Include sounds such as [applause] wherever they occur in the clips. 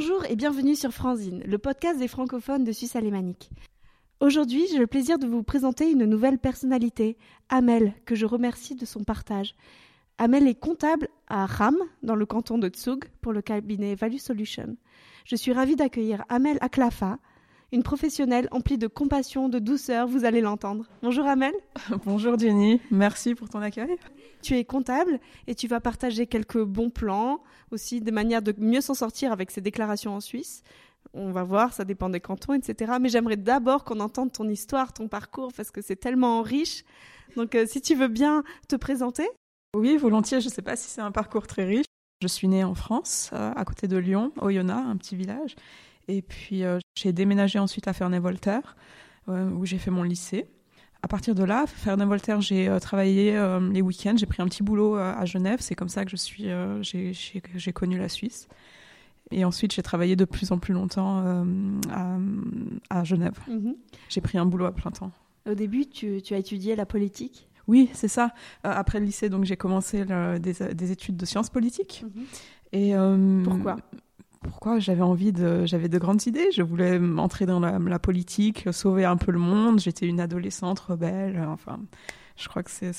Bonjour et bienvenue sur Franzine, le podcast des francophones de Suisse alémanique. Aujourd'hui, j'ai le plaisir de vous présenter une nouvelle personnalité, Amel, que je remercie de son partage. Amel est comptable à Ram, dans le canton de Tsug, pour le cabinet Value Solution. Je suis ravie d'accueillir Amel Aklafa, une professionnelle emplie de compassion, de douceur, vous allez l'entendre. Bonjour Amel. [laughs] Bonjour Jenny, merci pour ton accueil. Tu es comptable et tu vas partager quelques bons plans, aussi des manières de mieux s'en sortir avec ces déclarations en Suisse. On va voir, ça dépend des cantons, etc. Mais j'aimerais d'abord qu'on entende ton histoire, ton parcours, parce que c'est tellement riche. Donc euh, si tu veux bien te présenter. Oui, volontiers. Je ne sais pas si c'est un parcours très riche. Je suis née en France, euh, à côté de Lyon, Oyonnax, un petit village. Et puis euh, j'ai déménagé ensuite à Ferney-Voltaire, où j'ai fait mon lycée. À partir de là, Ferney-Voltaire, j'ai travaillé les week-ends. J'ai pris un petit boulot à Genève. C'est comme ça que je suis, j'ai connu la Suisse. Et ensuite, j'ai travaillé de plus en plus longtemps à, à, Genève. Mhm. J'ai pris un boulot à plein temps. Au début, tu, tu as étudié la politique? Oui, c'est ça. après le lycée, donc j'ai commencé des, études de sciences politiques. Mhm. Et pourquoi? Pourquoi j'avais envie de j'avais de grandes idées je voulais entrer dans la, politique sauver un peu le monde j'étais une adolescente rebelle enfin je crois que c'est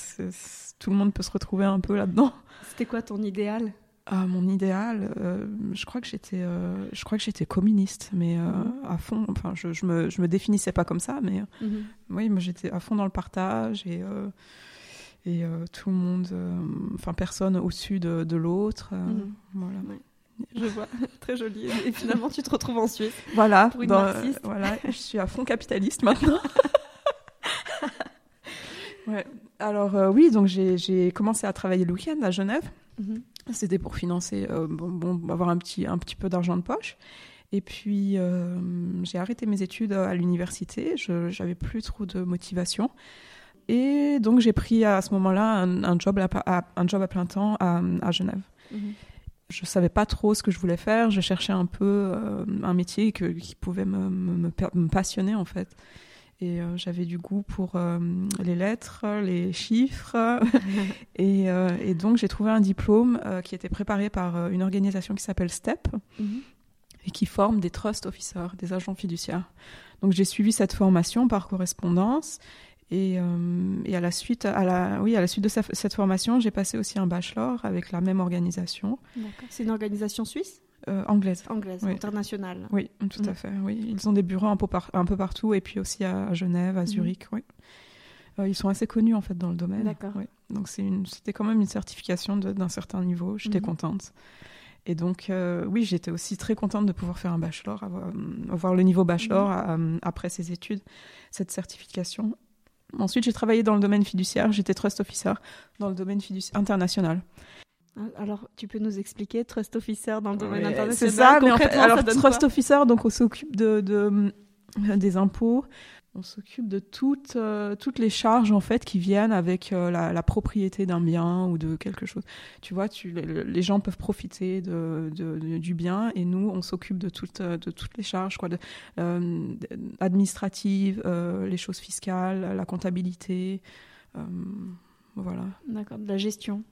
tout le monde peut se retrouver un peu là-dedans c'était quoi ton idéal? Ah, mon idéal, euh, je crois que j'étais, euh, je crois que j'étais communiste, mais euh, mhm. à fond. Enfin, je, je, me, je me définissais pas comme ça, mais mhm. oui, moi j'étais à fond dans le partage et et tout le monde, enfin personne au-dessus de, de l'autre. Mhm. Voilà. Je vois, [laughs] très joli. Et finalement, tu te retrouves en Suisse. Voilà, pour une dans, voilà, [laughs] je suis à fond capitaliste maintenant. [laughs] ouais. Alors oui, donc j'ai commencé à travailler le week-end à Genève. C'était pour financer, euh, bon, avoir un petit, un petit peu d'argent de poche. Et puis, euh, j'ai arrêté mes études à l'université. Je n'avais plus trop de motivation. Et donc, j'ai pris à ce moment-là un, job à, un job à plein temps à, Genève. Mhm. Je ne savais pas trop ce que je voulais faire. Je cherchais un peu euh, un métier qui pouvait me, me, passionner, en fait. Et euh, j'avais du goût pour euh, les lettres, les chiffres. [laughs] et, et, donc, j'ai trouvé un diplôme qui était préparé par une organisation qui s'appelle STEP mhm. et qui forme des trust officers, des agents fiduciaires. Donc, j'ai suivi cette formation par correspondance. Et, et, à la suite, à la, oui, à la suite de cette formation, j'ai passé aussi un bachelor avec la même organisation. C'est une organisation suisse? Euh, anglaise. Anglaise, internationale. Oui, tout à mm. fait. Oui. Ils ont des bureaux un peu, un peu partout, et puis aussi à, Genève, à mm. Zurich. Oui. Euh, ils sont assez connus en fait dans le domaine. D'accord. Donc c'était quand même une certification d'un certain niveau. J'étais mm. contente. Et donc, euh, oui, j'étais aussi très contente de pouvoir faire un bachelor, avoir, le niveau bachelor après ces études, cette certification. Ensuite, j'ai travaillé dans le domaine fiduciaire. J'étais trust officer dans le domaine fiduciaire international. Ah, alors, tu peux nous expliquer Trust Officer dans le domaine international? C'est ça, mais en fait, alors Trust Officer, donc on s'occupe de, de, euh, des impôts, on s'occupe de toutes, euh, toutes les charges en fait qui viennent avec euh, la, propriété d'un bien ou de quelque chose. Tu vois, tu, les, gens peuvent profiter de, de, du bien et nous, on s'occupe de toutes, de toutes les charges, quoi, administratives, les choses fiscales, la comptabilité, voilà. D'accord, de la gestion.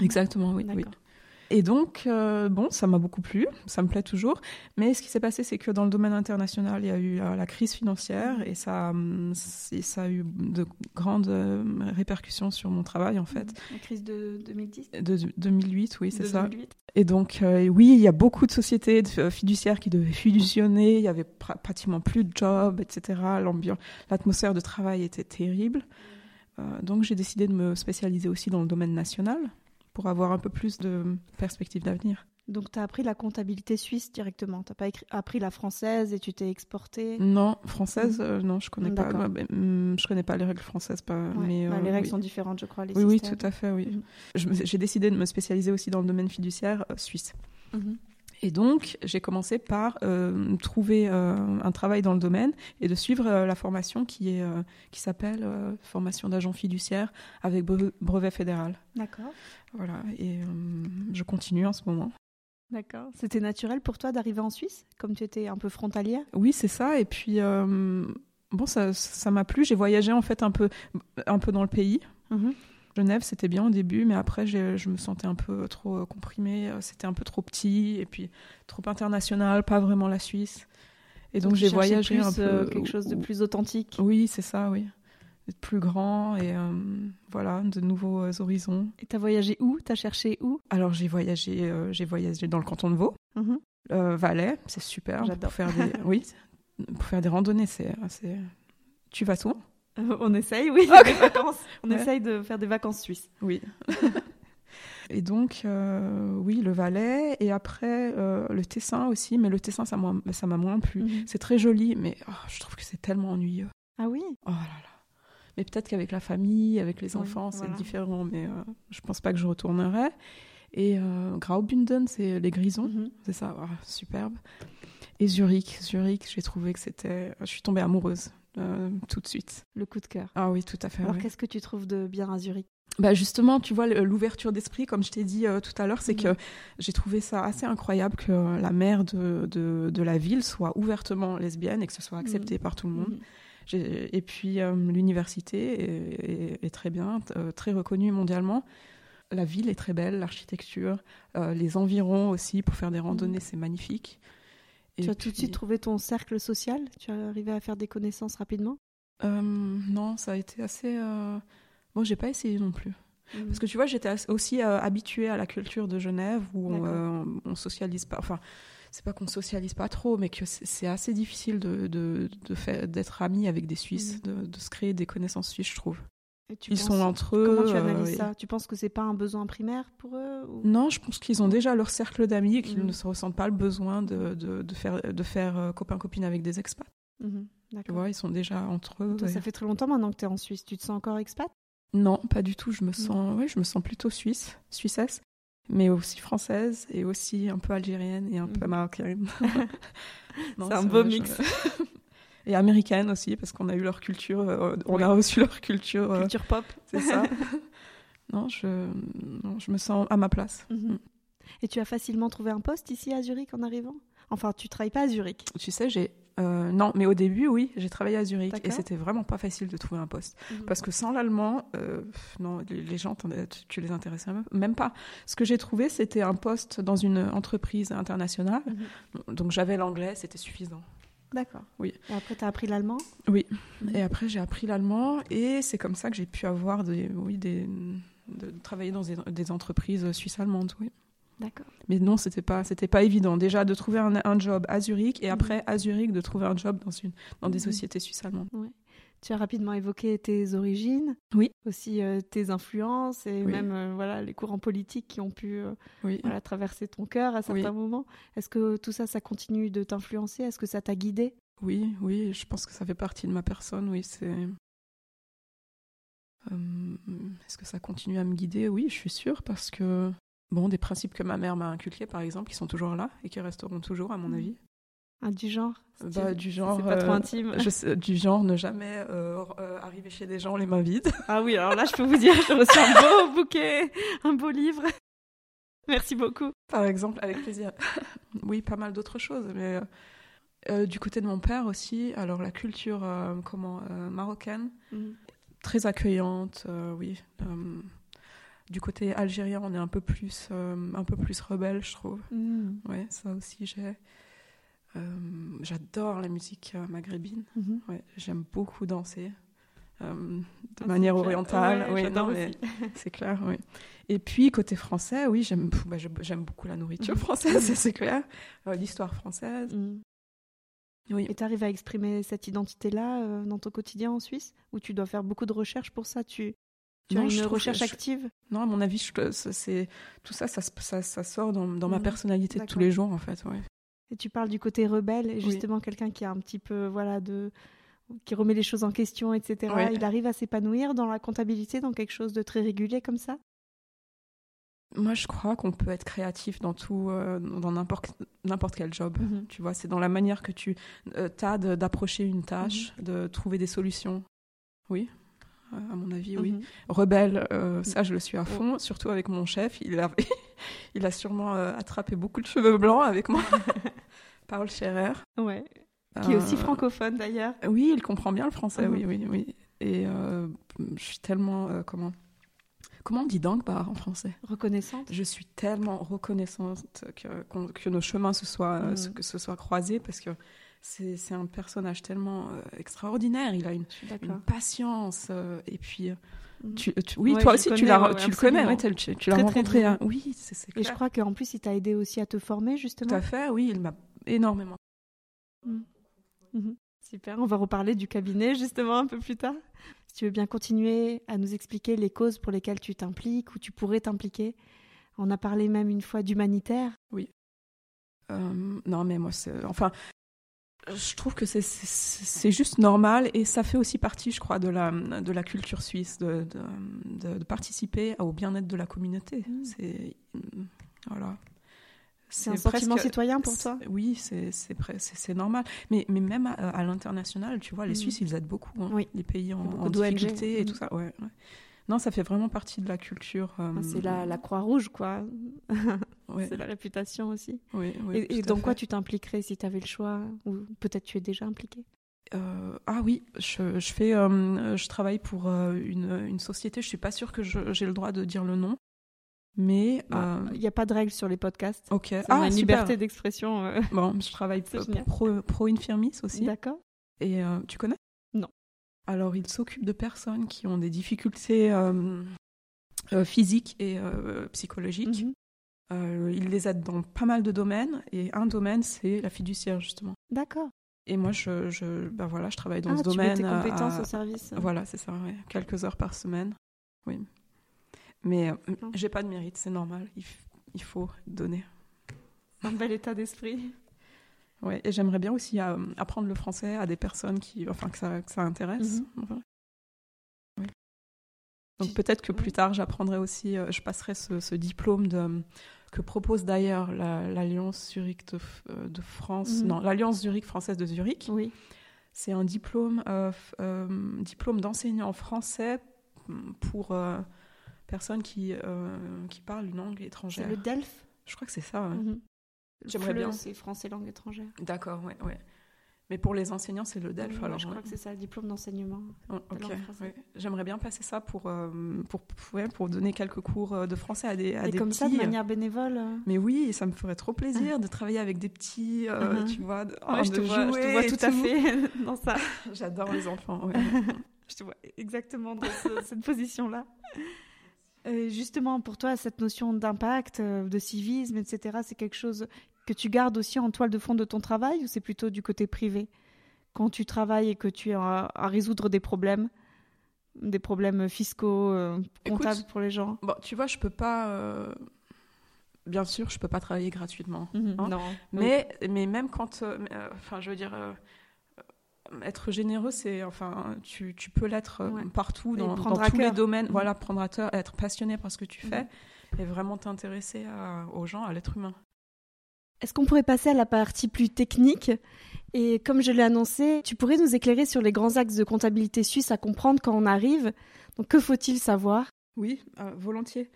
Exactement, oui. oui. Et donc, euh, bon, ça m'a beaucoup plu, ça me plaît toujours. Mais ce qui s'est passé, c'est que dans le domaine international, il y a eu la, crise financière et ça, hum, ça a eu de grandes euh, répercussions sur mon travail, en fait. La crise de 2010 De 2008, oui, c'est ça. Et donc, euh, oui, il y a beaucoup de sociétés fiduciaires qui devaient fusionner, il y avait pratiquement plus de jobs, etc. L'atmosphère de travail était terrible. donc, j'ai décidé de me spécialiser aussi dans le domaine national pour avoir un peu plus de perspectives d'avenir. Donc, tu as appris la comptabilité suisse directement. Tu n'as pas appris la française et tu t'es exporté Non, française, mm. euh, non, je connais pas. Mm, je connais pas les règles françaises. Pas, mais, bah, les règles sont différentes, je crois. Les oui, oui, tout à fait, oui. J'ai décidé de me spécialiser aussi dans le domaine fiduciaire euh, suisse. Et donc, j'ai commencé par euh, trouver euh, un travail dans le domaine et de suivre euh, la formation qui, est, qui s'appelle formation d'agent fiduciaire avec brevet fédéral. D'accord. Voilà, et je continue en ce moment. D'accord. C'était naturel pour toi d'arriver en Suisse, comme tu étais un peu frontalière? Oui, c'est ça. Et puis, bon, ça, ça m'a plu. J'ai voyagé en fait un peu, un peu dans le pays. Mm-hmm. Genève, c'était bien au début, mais après, je me sentais un peu trop comprimée. C'était un peu trop petit et puis trop international, pas vraiment la Suisse. Et donc, j'ai voyagé un peu. quelque chose de plus authentique. Oui, c'est ça, oui. D'être plus grand et voilà, de nouveaux horizons. Et t'as voyagé où? T'as cherché où? Alors, j'ai voyagé, j'ai voyagé dans le canton de Vaud. Mm-hmm. Euh, Valais, c'est super. Pour faire des, [laughs] oui, pour faire des randonnées, c'est, Tu vas souvent? Euh, On essaye, oui. [laughs] vacances. On essaye de faire des vacances suisses. Oui. [laughs] et donc, euh, oui, le Valais. Et après, le Tessin aussi. Mais le Tessin, ça m'a, moins plu. Mhm. C'est très joli, mais oh, je trouve que c'est tellement ennuyeux. Ah oui? Oh là là. Mais peut-être qu'avec la famille, avec les enfants, c'est différent. Mais je pense pas que je retournerai. Et euh, Graubünden, c'est les grisons, mhm. c'est ça, ah, superbe. Et Zurich, Zurich, j'ai trouvé que c'était. Je suis tombée amoureuse euh, tout de suite. Le coup de cœur. Ah oui, tout à fait. Alors qu'est-ce que tu trouves de bien à Zurich? Bah justement, tu vois, l'ouverture d'esprit, comme je t'ai dit euh, tout à l'heure, c'est mhm. que j'ai trouvé ça assez incroyable que la mère de, de, de, la ville soit ouvertement lesbienne et que ce soit accepté mhm. par tout le monde. Et puis l'université est, est, très bien, très reconnue mondialement la ville est très belle, l'architecture, euh, les environs aussi pour faire des randonnées, c'est magnifique. Tu as tout de suite trouvé ton cercle social? Tu as arrivé à faire des connaissances rapidement? Euh, Non, ça a été assez. Euh... Bon, j'ai pas essayé non plus. Mm. Parce que tu vois, j'étais aussi euh, habituée à la culture de Genève où on, socialise pas. Enfin, c'est pas qu'on socialise pas trop, mais que c'est assez difficile de, de, d'être ami avec des Suisses, mm. de, de, se créer des connaissances suisses, je trouve. Ils sont entre eux. Comment tu analyses euh, ça? Tu penses que c'est pas un besoin primaire pour eux Non, je pense qu'ils ont déjà leur cercle d'amis et qu'ils mm. ne se ressentent pas le besoin de, de, faire, de faire euh, copain-copine avec des expats. Mm-hmm, tu vois, ils sont déjà entre eux. Ça fait très longtemps maintenant que tu es en Suisse. Tu te sens encore expat? Non, pas du tout. Je me mm. sens, oui, je me sens plutôt suisse, suissesse, mais aussi française et aussi un peu algérienne et un peu mm. marocaine. [laughs] [laughs] c'est un beau mix. [laughs] et américaine aussi, parce qu'on a eu leur culture, euh, on a reçu leur culture. Euh, culture pop. C'est ça. [laughs] non, je, je me sens à ma place. Mhm. Mm. Et tu as facilement trouvé un poste ici à Zurich en arrivant? Enfin, tu travailles pas à Zurich? Tu sais, j'ai. Euh, non, mais au début, oui, j'ai travaillé à Zurich et c'était vraiment pas facile de trouver un poste. Mhm. Parce que sans l'allemand, non, les, gens, tu, les intéressais même pas. Ce que j'ai trouvé, c'était un poste dans une entreprise internationale. Mhm. Donc j'avais l'anglais, c'était suffisant. D'accord. Oui. Et après, tu as appris l'allemand? Oui. Et après, j'ai appris l'allemand et c'est comme ça que j'ai pu avoir des, oui, des, de travailler dans des, entreprises suisses-allemandes, oui. D'accord. Mais non, c'était pas, c'était pas évident. Déjà de trouver un, un, job à Zurich et mhm. après à Zurich de trouver un job dans une, dans des mhm. sociétés suisses-allemandes. Oui. Tu as rapidement évoqué tes origines, oui. aussi euh, tes influences et même euh, voilà les courants politiques qui ont pu euh, oui. traverser ton cœur à certains moments. Est-ce que tout ça, ça continue de t'influencer? Est-ce que ça t'a guidé Oui, oui, je pense que ça fait partie de ma personne. Oui, c'est. Est-ce que ça continue à me guider? Oui, je suis sûre parce que bon, des principes que ma mère m'a inculqués, par exemple, qui sont toujours là et qui resteront toujours, à mon mm. avis. Ah, du genre bah, Du genre. C'est pas trop euh, intime. Je [laughs] du genre ne jamais euh, euh, arriver chez des gens les mains vides. Ah oui, alors là, je peux vous dire, j'ai reçu un beau [laughs] bouquet, un beau livre. Merci beaucoup. Par exemple, avec plaisir. [laughs] oui, pas mal d'autres choses, mais du côté de mon père aussi, alors la culture comment marocaine, mhm. très accueillante, oui. du côté algérien, on est un peu plus, un peu plus rebelle, je trouve. Mhm. Ouais, ça aussi j'ai. Euh, j'adore la musique euh, maghrébine. Mhm. ouais, J'aime beaucoup danser. Euh, de ah, manière orientale. oui, non, mais c'est clair. Oui. Et puis côté français, oui, j'aime bah, beaucoup la nourriture mhm. française, [laughs] c'est clair. L'histoire française. Mhm. Oui. Et tu arrives à exprimer cette identité-là dans ton quotidien en Suisse? Ou tu dois faire beaucoup de recherches pour ça? Tu, tu as une recherche active? Non, à mon avis, c'est tout ça, ça, ça, ça sort dans, dans ma personnalité de tous les jours, en fait. Ouais. Et tu parles du côté rebelle, justement quelqu'un qui a un petit peu, voilà, de qui remet les choses en question, etc. Il arrive à s'épanouir dans la comptabilité, dans quelque chose de très régulier comme ça? Moi, je crois qu'on peut être créatif dans tout, euh, dans n'importe quel job. Mhm. Tu vois, c'est dans la manière que tu euh, as d'approcher une tâche, mhm. de trouver des solutions. Oui, à mon avis, oui. Mhm. Rebelle, euh, ça, je le suis à fond, surtout avec mon chef. Il [laughs] il a sûrement attrapé beaucoup de cheveux blancs avec moi. [laughs] Paul Scherer. Ouais. Qui est aussi francophone d'ailleurs. Oui, il comprend bien le français, oui, oui, oui. Et je suis tellement, comment Comment on dit dankbar en français? Reconnaissante? Je suis tellement reconnaissante que, que nos chemins se soient, que se soient croisés parce que c'est un personnage tellement euh, extraordinaire. Il a une, une patience. Euh, et puis, euh, mm. tu, oui, toi aussi, tu, l'as, tu le connais. tu, l'as rencontré. Hein. Oui, c'est Et je crois qu'en plus, il t'a aidé aussi à te former, justement. Tout à fait, oui. Il m'a énormément. Mm. Mm-hmm. Super. On va reparler du cabinet, justement, un peu plus tard. Si tu veux bien continuer à nous expliquer les causes pour lesquelles tu t'impliques ou tu pourrais t'impliquer. On a parlé même une fois d'humanitaire. Oui. non, mais moi, c'est. Enfin, je trouve que c'est juste normal et ça fait aussi partie, je crois, de la, de la culture suisse, de, de, de participer au bien-être de la communauté. Mmh. C'est voilà. C'est un sentiment citoyen pour toi? Oui, c'est normal. Mais, mais même à, l'international, tu vois, les mmh. Suisses, ils aident beaucoup. Hein, oui. Les pays en, en difficulté et tout mmh. ça. Ouais, ouais. Non, ça fait vraiment partie de la culture. Euh, c'est la, la Croix-Rouge, quoi. [laughs] c'est la réputation aussi. Oui, et, et dans quoi tu t'impliquerais si tu avais le choix Ou peut-être tu es déjà impliqué? Euh, ah oui, je, je fais, euh, je travaille pour une, une, société. Je suis pas sûre que j'ai le droit de dire le nom, mais bah, il n'y a pas de règles sur les podcasts. Ok. Ah, une liberté d'expression. Bon, je travaille [laughs] pour Pro, Pro Infirmis aussi. D'accord. Et tu connais? Alors, il s'occupe de personnes qui ont des difficultés euh, euh, physiques et euh, psychologiques. Mhm. il les aide dans pas mal de domaines, et un domaine, c'est la fiduciaire, justement. D'accord. Et moi, je, je, ben voilà, je travaille dans ah, ce domaine. Tu mets tes compétences au service. Voilà, c'est ça, quelques heures par semaine. Oui. Mais j'ai pas de mérite, c'est normal. Il, il faut donner. Un bel état d'esprit. Ouais, et j'aimerais bien aussi euh, apprendre le français à des personnes qui, enfin, que ça, que ça intéresse. Mhm. Donc peut-être que plus tard, j'apprendrai aussi, euh, je passerai ce, diplôme de, que propose d'ailleurs l'Alliance Zurich de, euh, de France, mhm. non, l'Alliance Zurich française de Zurich. Oui. C'est un diplôme, diplôme d'enseignant français pour personnes qui, qui parlent une langue étrangère. C'est le DELF Je crois que c'est ça. Mhm. J'aimerais bien. C'est français langue étrangère. D'accord, ouais, ouais. Mais pour les enseignants, c'est le DELF. alors, je crois que c'est ça, le diplôme d'enseignement. Oh, J'aimerais bien passer ça pour, euh, pour, pour donner quelques cours euh, de français à des, à Et comme ça, de manière bénévole euh. Mais oui, ça me ferait trop plaisir de travailler avec des petits, uh-huh. tu vois. De, je, te vois, je, te vois, tout, à fait [laughs] dans ça. [laughs] J'adore les enfants, [laughs] je te vois exactement dans cette position-là. justement, pour toi, cette notion d'impact, de civisme, etc., c'est quelque chose que tu gardes aussi en toile de fond de ton travail ou c'est plutôt du côté privé? Quand tu travailles et que tu as à résoudre des problèmes, des problèmes fiscaux, euh, comptables pour les gens? Bon, tu vois, je peux pas. Euh, bien sûr, je peux pas travailler gratuitement. Mhm, hein. non. Mais, mais même quand. Euh, enfin, je veux dire. être généreux, c'est enfin, tu, tu peux l'être partout, dans, dans tous les domaines. Mhm. Voilà, prendre à cœur, être passionné par ce que tu mhm. fais et vraiment t'intéresser aux gens, à l'être humain. Est-ce qu'on pourrait passer à la partie plus technique Et comme je l'ai annoncé, tu pourrais nous écairer sur les grands axes de comptabilité suisse à comprendre quand on arrive. Donc que faut-il savoir? Oui, euh, volontiers.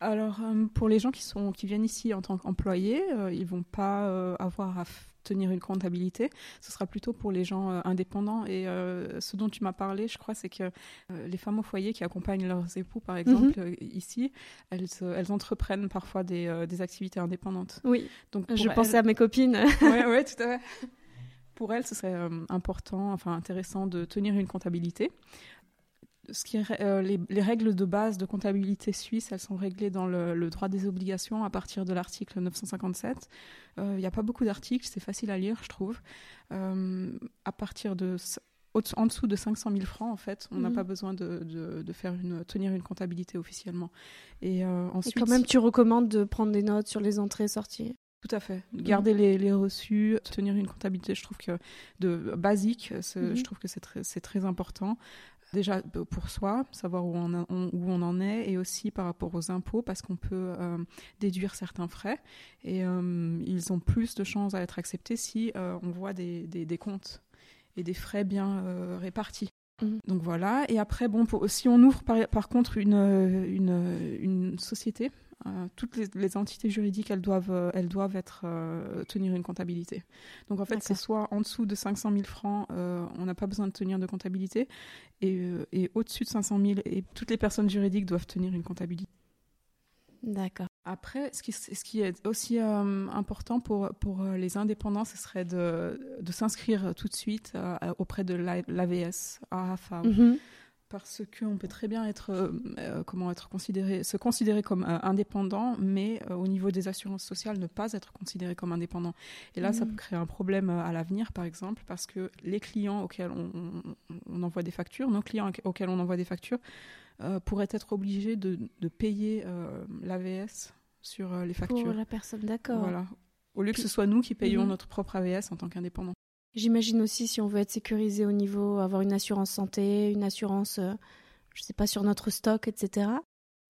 Alors euh, pour les gens qui sont qui viennent ici en tant qu'employés, euh, ils vont pas avoir à tenir une comptabilité. Ce sera plutôt pour les gens euh, indépendants. Et euh, ce dont tu m'as parlé, je crois, c'est que euh, les femmes au foyer qui accompagnent leurs époux, par exemple, mhm. ici, elles, elles entreprennent parfois des, des activités indépendantes. Oui. Donc, je pensais à mes copines. [laughs] Oui, ouais, tout à fait. Pour elles, ce serait important, enfin intéressant de tenir une comptabilité ce qui euh, les, règles de base de comptabilité suisse, elles sont réglées dans le, droit des obligations à partir de l'article 957. Il n'y a pas beaucoup d'articles, c'est facile à lire, je trouve. Euh, à partir de en dessous de 500 000 francs, en fait, on n'a mhm. pas besoin de, de, faire une, tenir une comptabilité officiellement. Et, euh, ensuite, quand même, tu recommandes de prendre des notes sur les entrées et sorties tout à fait. Mhm. Garder les, les, reçus, tenir une comptabilité, je trouve que de basique, mhm. je trouve que c'est très, très important déjà pour soi, savoir où on, où on en est, et aussi par rapport aux impôts, parce qu'on peut euh, déduire certains frais, et euh, ils ont plus de chances à être acceptés si euh, on voit des, des, comptes et des frais bien répartis. Mmh. Donc voilà, et après, bon, si on ouvre par, par contre une, une, une société, toutes les, entités juridiques, elles doivent, elles doivent être, tenir une comptabilité. Donc en fait, c'est soit en dessous de 500 000 francs, on n'a pas besoin de tenir de comptabilité, et, et au-dessus de 500 000, et toutes les personnes juridiques doivent tenir une comptabilité. D'accord. Après, ce qui, ce qui est aussi euh, important pour, pour euh, les indépendants, ce serait de, de s'inscrire tout de suite euh, auprès de l'AVS, AFA. Mm Parce qu'on peut très bien être, comment être considéré, se considérer comme indépendant, mais au niveau des assurances sociales, ne pas être considéré comme indépendant. Et là, ça mhm. peut créer un problème à l'avenir, par exemple, parce que les clients auxquels on, on envoie des factures, nos clients auxquels on envoie des factures, euh, pourrait être obligé de, de payer euh, l'AVS sur euh, les factures. Pour la personne, d'accord. Voilà. Au lieu que ce soit nous qui payons mhm. notre propre AVS en tant qu'indépendant. J'imagine aussi si on veut être sécurisé au niveau, avoir une assurance santé, une assurance, je ne sais pas, sur notre stock, etc.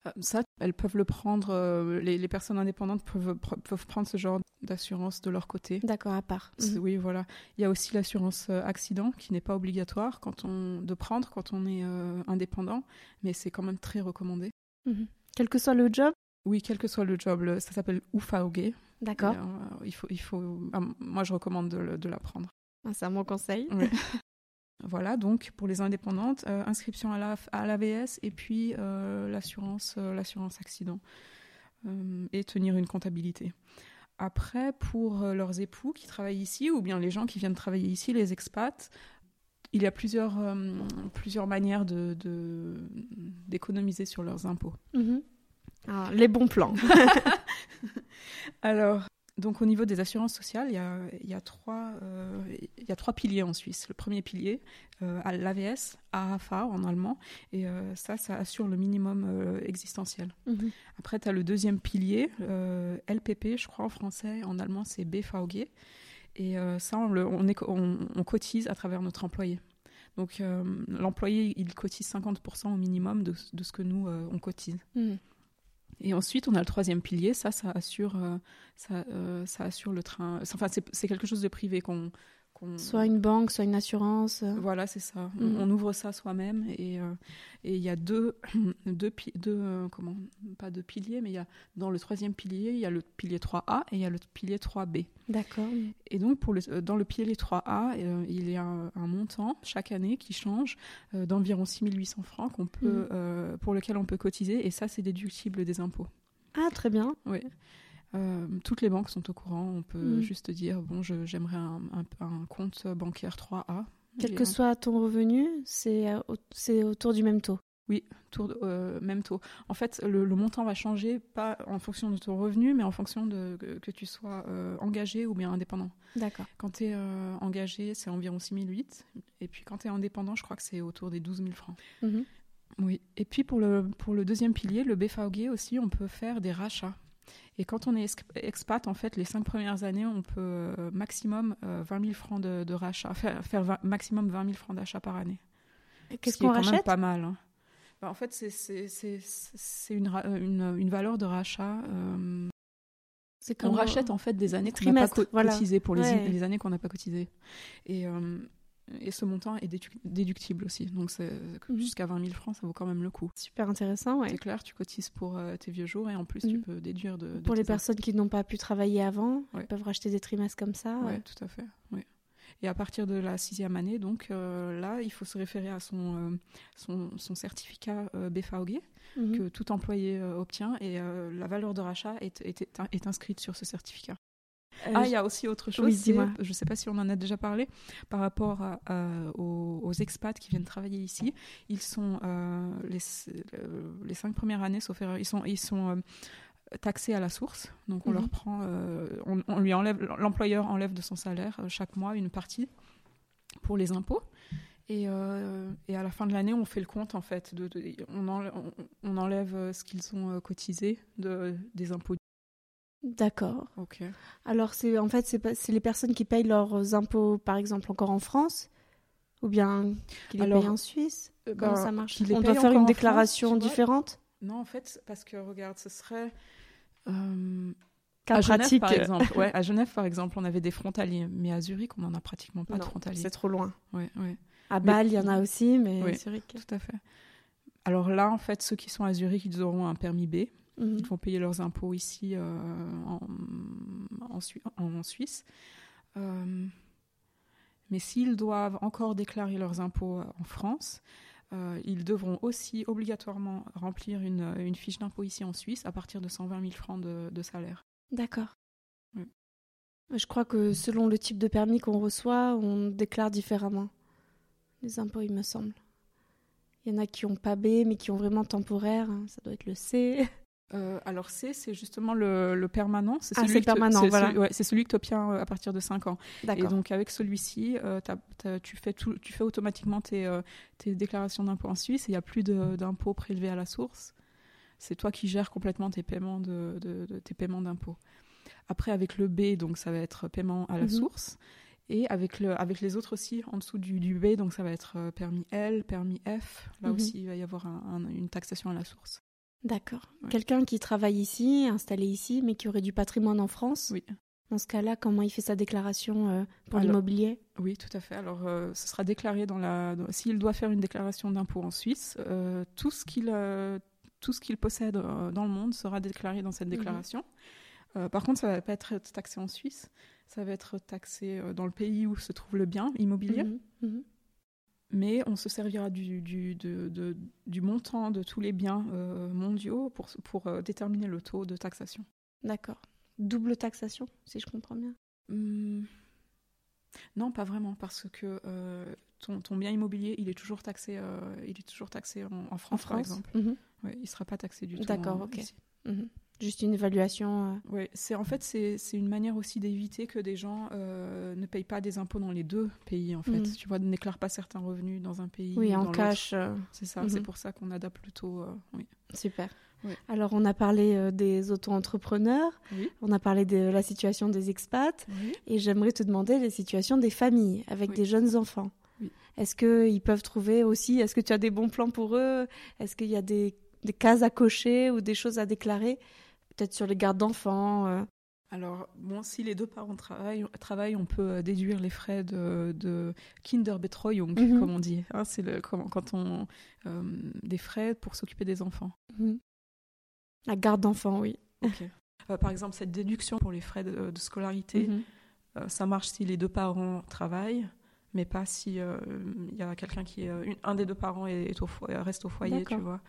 Euh, ça, elles peuvent le prendre, euh, les, personnes indépendantes peuvent, prendre ce genre d'assurance de leur côté. D'accord, à part. Mhm. Oui, voilà. Il y a aussi l'assurance euh, accident qui n'est pas obligatoire quand on, de prendre quand on est indépendant, mais c'est quand même très recommandé. Mhm. Quel que soit le job? Oui, quel que soit le job. ça s'appelle UFAOG. D'accord. il faut, il faut, ah, moi, je recommande de, de la prendre. Ah, c'est un bon conseil. [laughs] Voilà, donc pour les indépendantes, euh, inscription à l'AVS et puis euh, l'assurance, euh, l'assurance accident et tenir une comptabilité. Après, pour leurs époux qui travaillent ici ou bien les gens qui viennent travailler ici, les expats, il y a plusieurs, plusieurs manières de, d'économiser sur leurs impôts. Mm-hmm. Ah, les bons plans. [laughs] [laughs] Alors, donc au niveau des assurances sociales, il y a, il y a trois, euh, il y a trois piliers en Suisse. Le premier pilier, euh, l'AVS, AFA en allemand, et euh, ça, ça assure le minimum existentiel. Mhm. Après, tu as le deuxième pilier, LPP, je crois en français, en allemand c'est BVG, et ça, on, le, on, est, on, cotise à travers notre employé. Donc l'employé, il cotise 50% au minimum de, de, ce que nous, on cotise. Mhm. Et ensuite, on a le troisième pilier. Ça, ça assure, euh, euh, ça, assure le train. Enfin, c'est quelque chose de privé qu'on Soit une banque, soit une assurance. Voilà, c'est ça. On, mhm. ouvre ça soi-même et euh, et il y a deux, [clears throat] deux, deux euh, comment, pas deux piliers, mais il y a dans le troisième pilier, il y a le pilier 3A et il y a le pilier 3B. D'accord. Et donc pour le, dans le pilier 3A, euh, il y a un, montant chaque année qui change d'environ 6800 francs qu'on peut, mhm. pour lequel on peut cotiser et ça c'est déductible des impôts. Ah très bien. Oui. Euh, toutes les banques sont au courant. On peut mm. juste dire bon, j'aimerais un, compte bancaire 3A. Quel que soit ton revenu, c'est euh, autour du même taux. Oui, tour euh, même taux. En fait, le, montant va changer pas en fonction de ton revenu, mais en fonction de que, tu sois engagé ou bien indépendant. D'accord. Quand tu es engagé, c'est environ 6 008. Et puis quand tu es indépendant, je crois que c'est autour des 12 000 francs. Mm-hmm. Oui. Et puis pour le, pour le deuxième pilier, le BVG aussi, on peut faire des rachats. Et quand on est expat, en fait, les cinq premières années, on peut euh, maximum 20 euh, 000 francs de, rachat, faire, faire maximum 20 000 francs d'achat par année. Qu'est-ce qu'on rachète même pas mal. Hein. Bah, en fait, c'est une, une, une, valeur de rachat. Euh, on rachète en fait des années qu'on n'a pas cotisées pour les, les années qu'on n'a pas cotisées. Et et ce montant est déductible aussi. Donc mhm. jusqu'à 20 000 francs, ça vaut quand même le coup. Super intéressant, ouais. C'est clair, tu cotises pour euh, tes vieux jours et en plus tu mhm. peux déduire de. pour les personnes qui n'ont pas pu travailler avant, ils peuvent racheter des trimestres comme ça. Oui, tout à fait. Et à partir de la sixième année, donc euh, là, il faut se référer à son, euh, son, son, certificat BFAOG mhm. que tout employé obtient et la valeur de rachat est, est, est inscrite sur ce certificat. Euh, ah, il y a aussi autre chose. Oui, moi Je ne sais pas si on en a déjà parlé par rapport aux, expats qui viennent travailler ici. Ils sont euh, les, les, cinq premières années, sauf erreur, ils sont, ils sont euh, taxés à la source. Donc on leur mhm. prend, on, lui enlève, l'employeur enlève de son salaire chaque mois une partie pour les impôts. Et, et, à la fin de l'année, on fait le compte, en fait. De, on, enlève, on, enlève ce qu'ils ont cotisé de, des impôts D'accord. Ok. Alors, c'est en fait, c'est les personnes qui payent leurs impôts, par exemple, encore en France Ou bien qui les payent en Suisse? euh, Comment ben, ça marche? On doit faire une déclaration différente? Non, en fait, parce que, regarde, ce serait... Euh, à Genève, par exemple. ouais, à [laughs] Genève, par exemple, on avait des frontaliers, mais à Zurich, on n'en a pratiquement pas de frontaliers. C'est trop loin. Ouais, ouais. À Bâle, il y en a aussi, mais Zurich. Tout à fait. Alors là, en fait, ceux qui sont à Zurich, ils auront un permis B Mhm. Ils vont payer leurs impôts ici en, en, Suisse. mais s'ils doivent encore déclarer leurs impôts en France, ils devront aussi obligatoirement remplir une, fiche d'impôt ici en Suisse à partir de 120 000 francs de, salaire. D'accord. Je crois que selon le type de permis qu'on reçoit, on déclare différemment les impôts, il me semble. Il y en a qui ont pas B, mais qui ont vraiment temporaire. Hein. Ça doit être le C. [laughs] Euh, alors C, c'est justement le, permanent. C'est ah, celui, permanent, voilà. c'est celui que tu obtiens euh, à partir de 5 ans. Et donc avec celui-ci, euh, tu, fais tu fais automatiquement tes, tes déclarations d'impôts en Suisse et il n'y a plus d'impôts prélevés à la source. C'est toi qui gères complètement tes paiements de, tes paiements d'impôts. Après avec le B, donc ça va être paiement à la mhm. source. Et avec, le, avec les autres aussi, en dessous du, du B, donc ça va être permis L, permis F. Là mhm. aussi, il va y avoir une taxation à la source. D'accord. Quelqu'un qui travaille ici, installé ici, mais qui aurait du patrimoine en France Oui. Dans ce cas-là, comment il fait sa déclaration euh, pour l'immobilier? Oui, tout à fait. Alors, euh, ce sera déclaré dans la. S'il doit faire une déclaration d'impôt en Suisse, tout ce qu'il tout ce qu'il possède dans le monde sera déclaré dans cette mhm. déclaration. par contre, ça ne va pas être taxé en Suisse ça va être taxé euh, dans le pays où se trouve le bien immobilier. Mhm, mhm. Mais on se servira du, du, du, montant de tous les biens euh, mondiaux pour, pour euh, déterminer le taux de taxation. D'accord. Double taxation, si je comprends bien hmm. Non, pas vraiment, parce que ton, ton, bien immobilier, il est toujours taxé, il est toujours taxé en, France, par exemple. Mhm. il ne sera pas taxé du tout. D'accord, ok. Juste une évaluation. Euh. Oui, c'est en fait c'est une manière aussi d'éviter que des gens euh, ne payent pas des impôts dans les deux pays en fait. Mm. Tu vois, ne déclarent pas certains revenus dans un pays. Oui, en cash. Euh. C'est ça. C'est mm-hmm. pour ça qu'on adapte plutôt. oui. Super. Alors on a parlé des auto-entrepreneurs, on a parlé de la situation des expats, et j'aimerais te demander la situation des familles avec des jeunes enfants. Est-ce qu'ils peuvent trouver aussi, est-ce que tu as des bons plans pour eux? Est-ce qu'il y a des, des cases à cocher ou des choses à déclarer? Peut-être sur les gardes d'enfants euh. Alors, bon, si les deux parents travaillent, travaillent on peut euh, déduire les frais de, de Kinderbetreuung, mhm. comme on dit. Hein, c'est le, quand, quand on. Euh, des frais pour s'occuper des enfants. Mhm. La garde d'enfants, oui. par exemple, cette déduction pour les frais de, scolarité, mhm. ça marche si les deux parents travaillent, mais pas si il y a quelqu'un qui est. un des deux parents est, au reste au foyer, tu vois.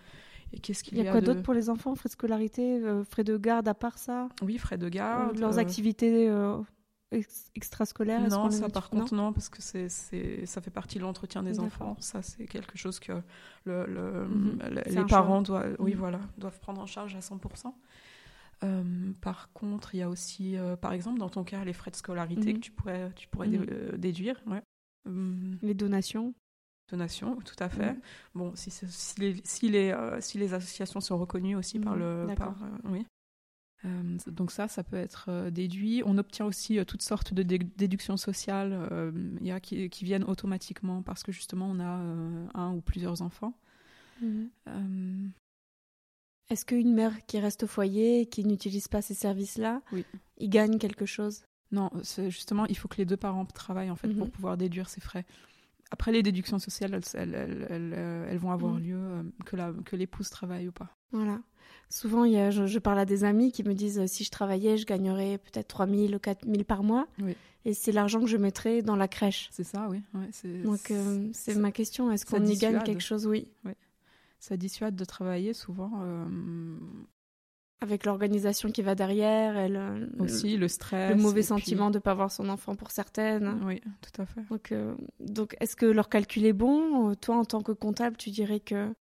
Qu'est-ce qu'il y a, y a quoi d'autre pour les enfants Frais de scolarité, euh, frais de garde à part ça? Oui, frais de garde. leurs euh, activités euh, extrascolaires Non, ça par contre non, parce que c'est, ça fait partie de l'entretien des enfants. Ça, c'est quelque chose que le, mhm. les parents doivent, oui, mhm. voilà, doivent prendre en charge à 100%. par contre, il y a aussi, par exemple, dans ton cas, les frais de scolarité mhm. que tu pourrais, tu pourrais déduire. Ouais. Les donations donation, tout à fait. Bon, si, si, les, si, les, euh, si, les, associations sont reconnues aussi par le. Par, euh, oui. Euh, donc ça, ça peut être déduit. On obtient aussi toutes sortes de déductions sociales y a qui, qui, viennent automatiquement parce que justement on a un ou plusieurs enfants. Mhm. Est-ce qu'une mère qui reste au foyer et qui n'utilise pas ces services-là, oui. il gagne quelque chose? Non, justement, il faut que les deux parents travaillent en fait pour mhm. pouvoir déduire ces frais. Après, les déductions sociales, elles, elles, elles, vont avoir mm. lieu euh, que, la, que l'épouse travaille ou pas. Voilà. Souvent, il y a, je, parle à des amis qui me disent euh, si je travaillais, je gagnerais peut-être 3 000 ou 4 000 par mois. Oui. Et c'est l'argent que je mettrais dans la crèche. C'est ça, oui. Ouais, Donc, euh, c'est ma question. Est-ce qu'on y gagne quelque chose? Oui. oui. Ça dissuade de travailler souvent avec l'organisation qui va derrière, elle, euh, aussi le stress, le mauvais sentiment de de pas voir son enfant pour certaines. Oui, tout à fait. Donc, euh, donc est-ce que leur calcul est bon? Toi, en tant que comptable, tu dirais que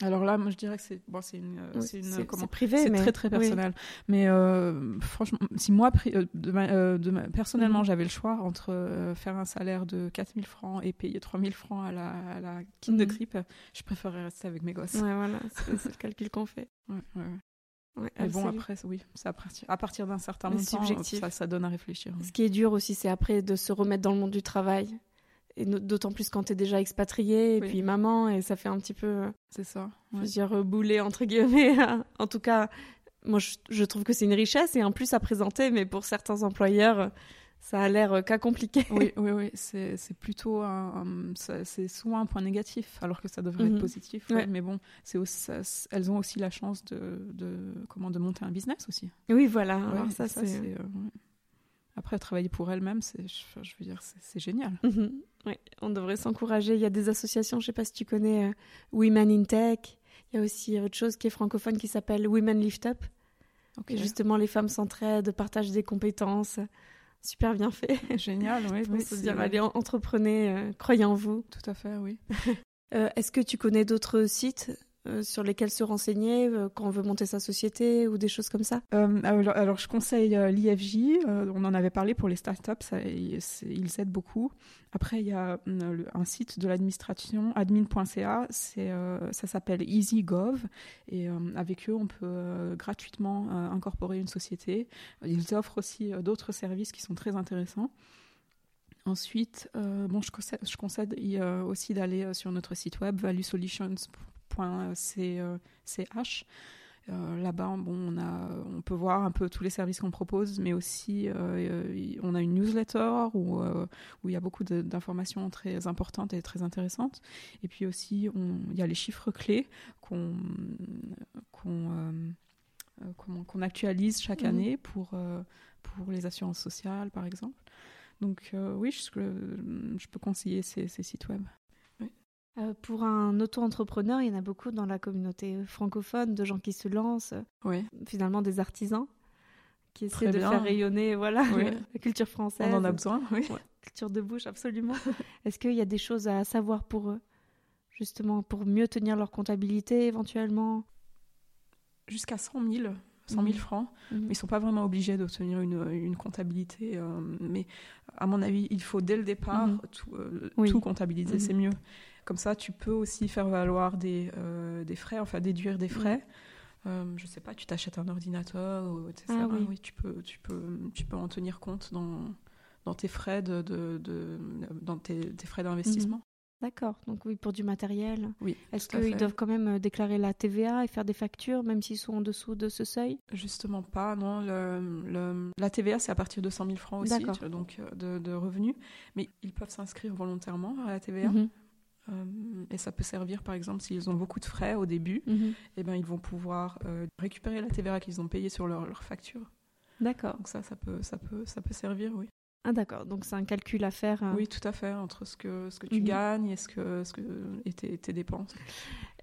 alors là, moi, je dirais que c'est bon, c'est une, c'est une comment privé, c'est très très personnel. Mais euh, franchement, si moi de, personnellement mhm. j'avais le choix entre faire un salaire de 4000 francs et payer 3000 francs à la, à la kin de grippe, je préférerais rester avec mes gosses. Ouais, voilà, c'est, le calcul qu'on fait. Ouais, ouais, mais bon, après, oui, à partir, à partir d'un certain moment, ça, ça, donne à réfléchir. Ce qui est dur aussi, c'est après de se remettre dans le monde du travail. Et d'autant plus quand tu es déjà expatrié, et puis maman, et ça fait un petit peu. C'est ça. Ouais. Je veux dire, bouler, entre guillemets. [laughs] en tout cas, moi, je, trouve que c'est une richesse et en plus à présenter, mais pour certains employeurs, ça a l'air cas compliqué. [laughs] Oui, oui, oui. [laughs] C'est, plutôt un, c'est souvent un point négatif, alors que ça devrait être mhm. positif. Mais bon, c'est elles ont aussi la chance de, de, comment, de monter un business aussi. Oui, voilà. ça, c'est... Euh, après, travailler pour elles-mêmes, c'est, je, veux dire, c'est, génial. Oui, on devrait s'encourager. Il y a des associations, je ne sais pas si tu connais euh, Women in Tech. Il y a aussi autre chose qui est francophone qui s'appelle Women Lift Up. Et justement, les femmes s'entraident, partagent des compétences super bien fait. [laughs] Génial, oui. oui se dire, allez, entreprenez, euh, croyez en vous. Tout à fait, oui. Euh, est-ce que tu connais d'autres sites euh, sur lesquels se renseigner quand on veut monter sa société ou des choses comme ça? Alors, je conseille l'IFJ, on en avait parlé pour les startups, ils aident beaucoup. Après, il y a euh, un site de l'administration, admin.ca, euh, ça s'appelle EasyGov, et euh, avec eux, on peut gratuitement incorporer une société. Ils offrent aussi d'autres services qui sont très intéressants. Ensuite, bon, je conseille, je conseille aussi d'aller sur notre site web valuesolutions.ch euh, là-bas, bon, on, a, on peut voir un peu tous les services qu'on propose, mais aussi euh, on a une newsletter où, euh, où il y a beaucoup d'informations très importantes et très intéressantes. Et puis aussi, il y a les chiffres clés qu'on actualise chaque mmh. année pour, pour les assurances sociales, par exemple. Donc oui, je, je, peux conseiller ces, ces sites web. Euh, pour un auto-entrepreneur, il y en a beaucoup dans la communauté francophone, de gens qui se lancent, oui. finalement des artisans qui essaient de faire rayonner voilà, [laughs] la culture française. On en a besoin, oui. culture de bouche, absolument. [laughs] Est-ce qu'il y a des choses à savoir pour eux, justement, pour mieux tenir leur comptabilité éventuellement? Jusqu'à 100 000. 100 000 francs, mais ils ne sont pas vraiment obligés d'obtenir une, une comptabilité. Euh, mais à mon avis, il faut dès le départ tout, euh, tout, comptabiliser, mhm. c'est mieux. Comme ça, tu peux aussi faire valoir des, euh, des frais, enfin déduire des frais. Euh, je sais pas, tu t'achètes un ordinateur, etc. Ah oui. tu, peux, tu, peux, tu peux en tenir compte dans, dans tes frais de, de, de dans tes, frais d'investissement. Mhm. D'accord, donc oui, pour du matériel. Oui. Est-ce qu'ils doivent quand même euh, déclarer la TVA et faire des factures, même s'ils sont en dessous de ce seuil? Justement pas, non. Le, la TVA, c'est à partir de 100 000 francs aussi, donc de, de, revenus. Mais ils peuvent s'inscrire volontairement à la TVA. Mhm. Euh, et ça peut servir, par exemple, s'ils ont beaucoup de frais au début, mhm. et eh ben, ils vont pouvoir euh, récupérer la TVA qu'ils ont payée sur leur, leur facture. D'accord. Donc ça, ça peut, ça peut, ça peut servir, oui. Ah d'accord, donc c'est un calcul à faire. Euh. Oui, tout à fait, entre ce que, ce que tu mhm. gagnes et, ce que, ce que, et tes, tes dépenses.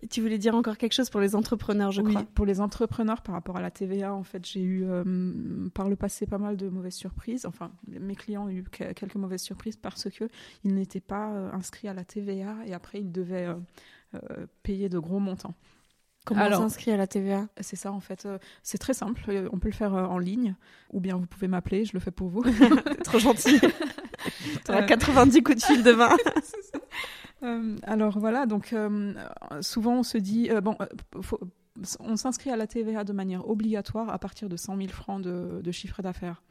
Tu voulais dire encore quelque chose pour les entrepreneurs, je crois. Oui, pour les entrepreneurs, par rapport à la TVA, en fait, j'ai eu euh, par le passé pas mal de mauvaises surprises. Enfin, mes clients ont eu quelques mauvaises surprises parce que ils n'étaient pas euh, inscrits à la TVA et après ils devaient payer de gros montants. Comment on s'inscrit à la TVA C'est ça en fait. Euh, c'est très simple. Euh, on peut le faire euh, en ligne ou bien vous pouvez m'appeler. Je le fais pour vous. [laughs] [laughs] trop gentil. tu auras 90 coups de fil demain. [laughs] alors voilà. Donc souvent on se dit bon. on s'inscrit à la TVA de manière obligatoire à partir de 100 000 francs de, de chiffre d'affaires.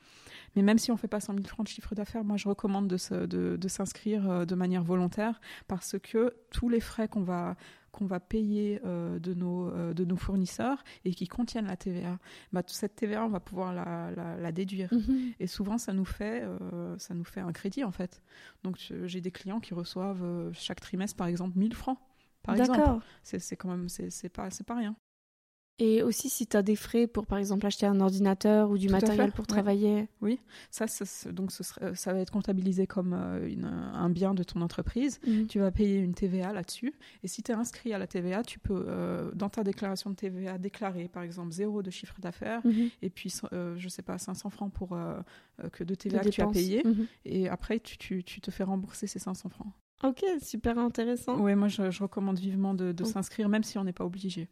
Mais même si on ne fait pas 100 000 francs de chiffre d'affaires, moi je recommande de, de, de s'inscrire de manière volontaire parce que tous les frais qu'on va qu'on va payer euh, de, nos, euh, de nos fournisseurs et qui contiennent la TVA, bah, cette TVA, on va pouvoir la, la, déduire. Mhm. Et souvent, ça nous, fait, euh, ça nous fait un crédit, en fait. Donc, j'ai des clients qui reçoivent chaque trimestre, par exemple, 1000 francs. Par exemple. C'est quand même, c'est pas, pas rien. Et aussi si tu as des frais pour par exemple acheter un ordinateur ou du matériel pour travailler. Oui, ça, donc ce ça va être comptabilisé comme euh, un bien de ton entreprise. Mhm. Tu vas payer une TVA là-dessus. Et si tu es inscrit à la TVA, tu peux euh, dans ta déclaration de TVA déclarer par exemple zéro de chiffre d'affaires mhm. et puis euh, je sais pas 500 francs pour que de TVA que tu as payé. Mhm. Et après tu, tu, tu te fais rembourser ces 500 francs. Ok, super intéressant. Oui, moi je, recommande vivement de, oh. s'inscrire, même si on n'est pas obligé.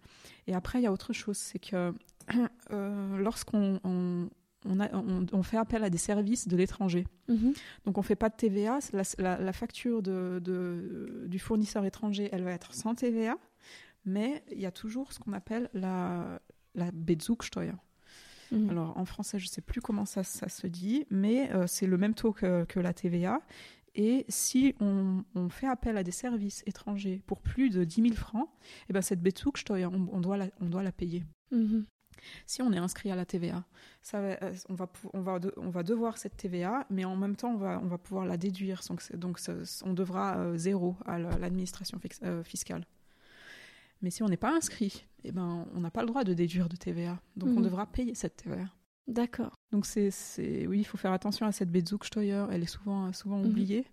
Et après, il y a autre chose, c'est que [clears throat] euh, lorsqu'on on, on, fait appel à des services de l'étranger, mhm. donc on ne fait pas de TVA, la, facture de, du fournisseur étranger, elle va être sans TVA, mais il y a toujours ce qu'on appelle la, la Bezugsteuer. Mhm. Alors en français, je ne sais plus comment ça, ça se dit, mais euh, c'est le même taux que, que, la TVA. Et si on, fait appel à des services étrangers pour plus de 10 000 francs, eh ben cette Bezugssteuer, on, on, doit la, on doit la payer. Mhm. Si on est inscrit à la TVA, ça euh, on, va, on, va, on va devoir cette TVA, mais en même temps, on va, on va pouvoir la déduire. Donc, donc on devra euh, zéro à l'administration euh, fiscale. Mais si on n'est pas inscrit, eh ben, on n'a pas le droit de déduire de TVA. Donc on mhm. devra payer cette TVA. D'accord. Donc c'est, oui, il faut faire attention à cette Bezugsteuer. Elle est souvent, souvent mhm. oubliée.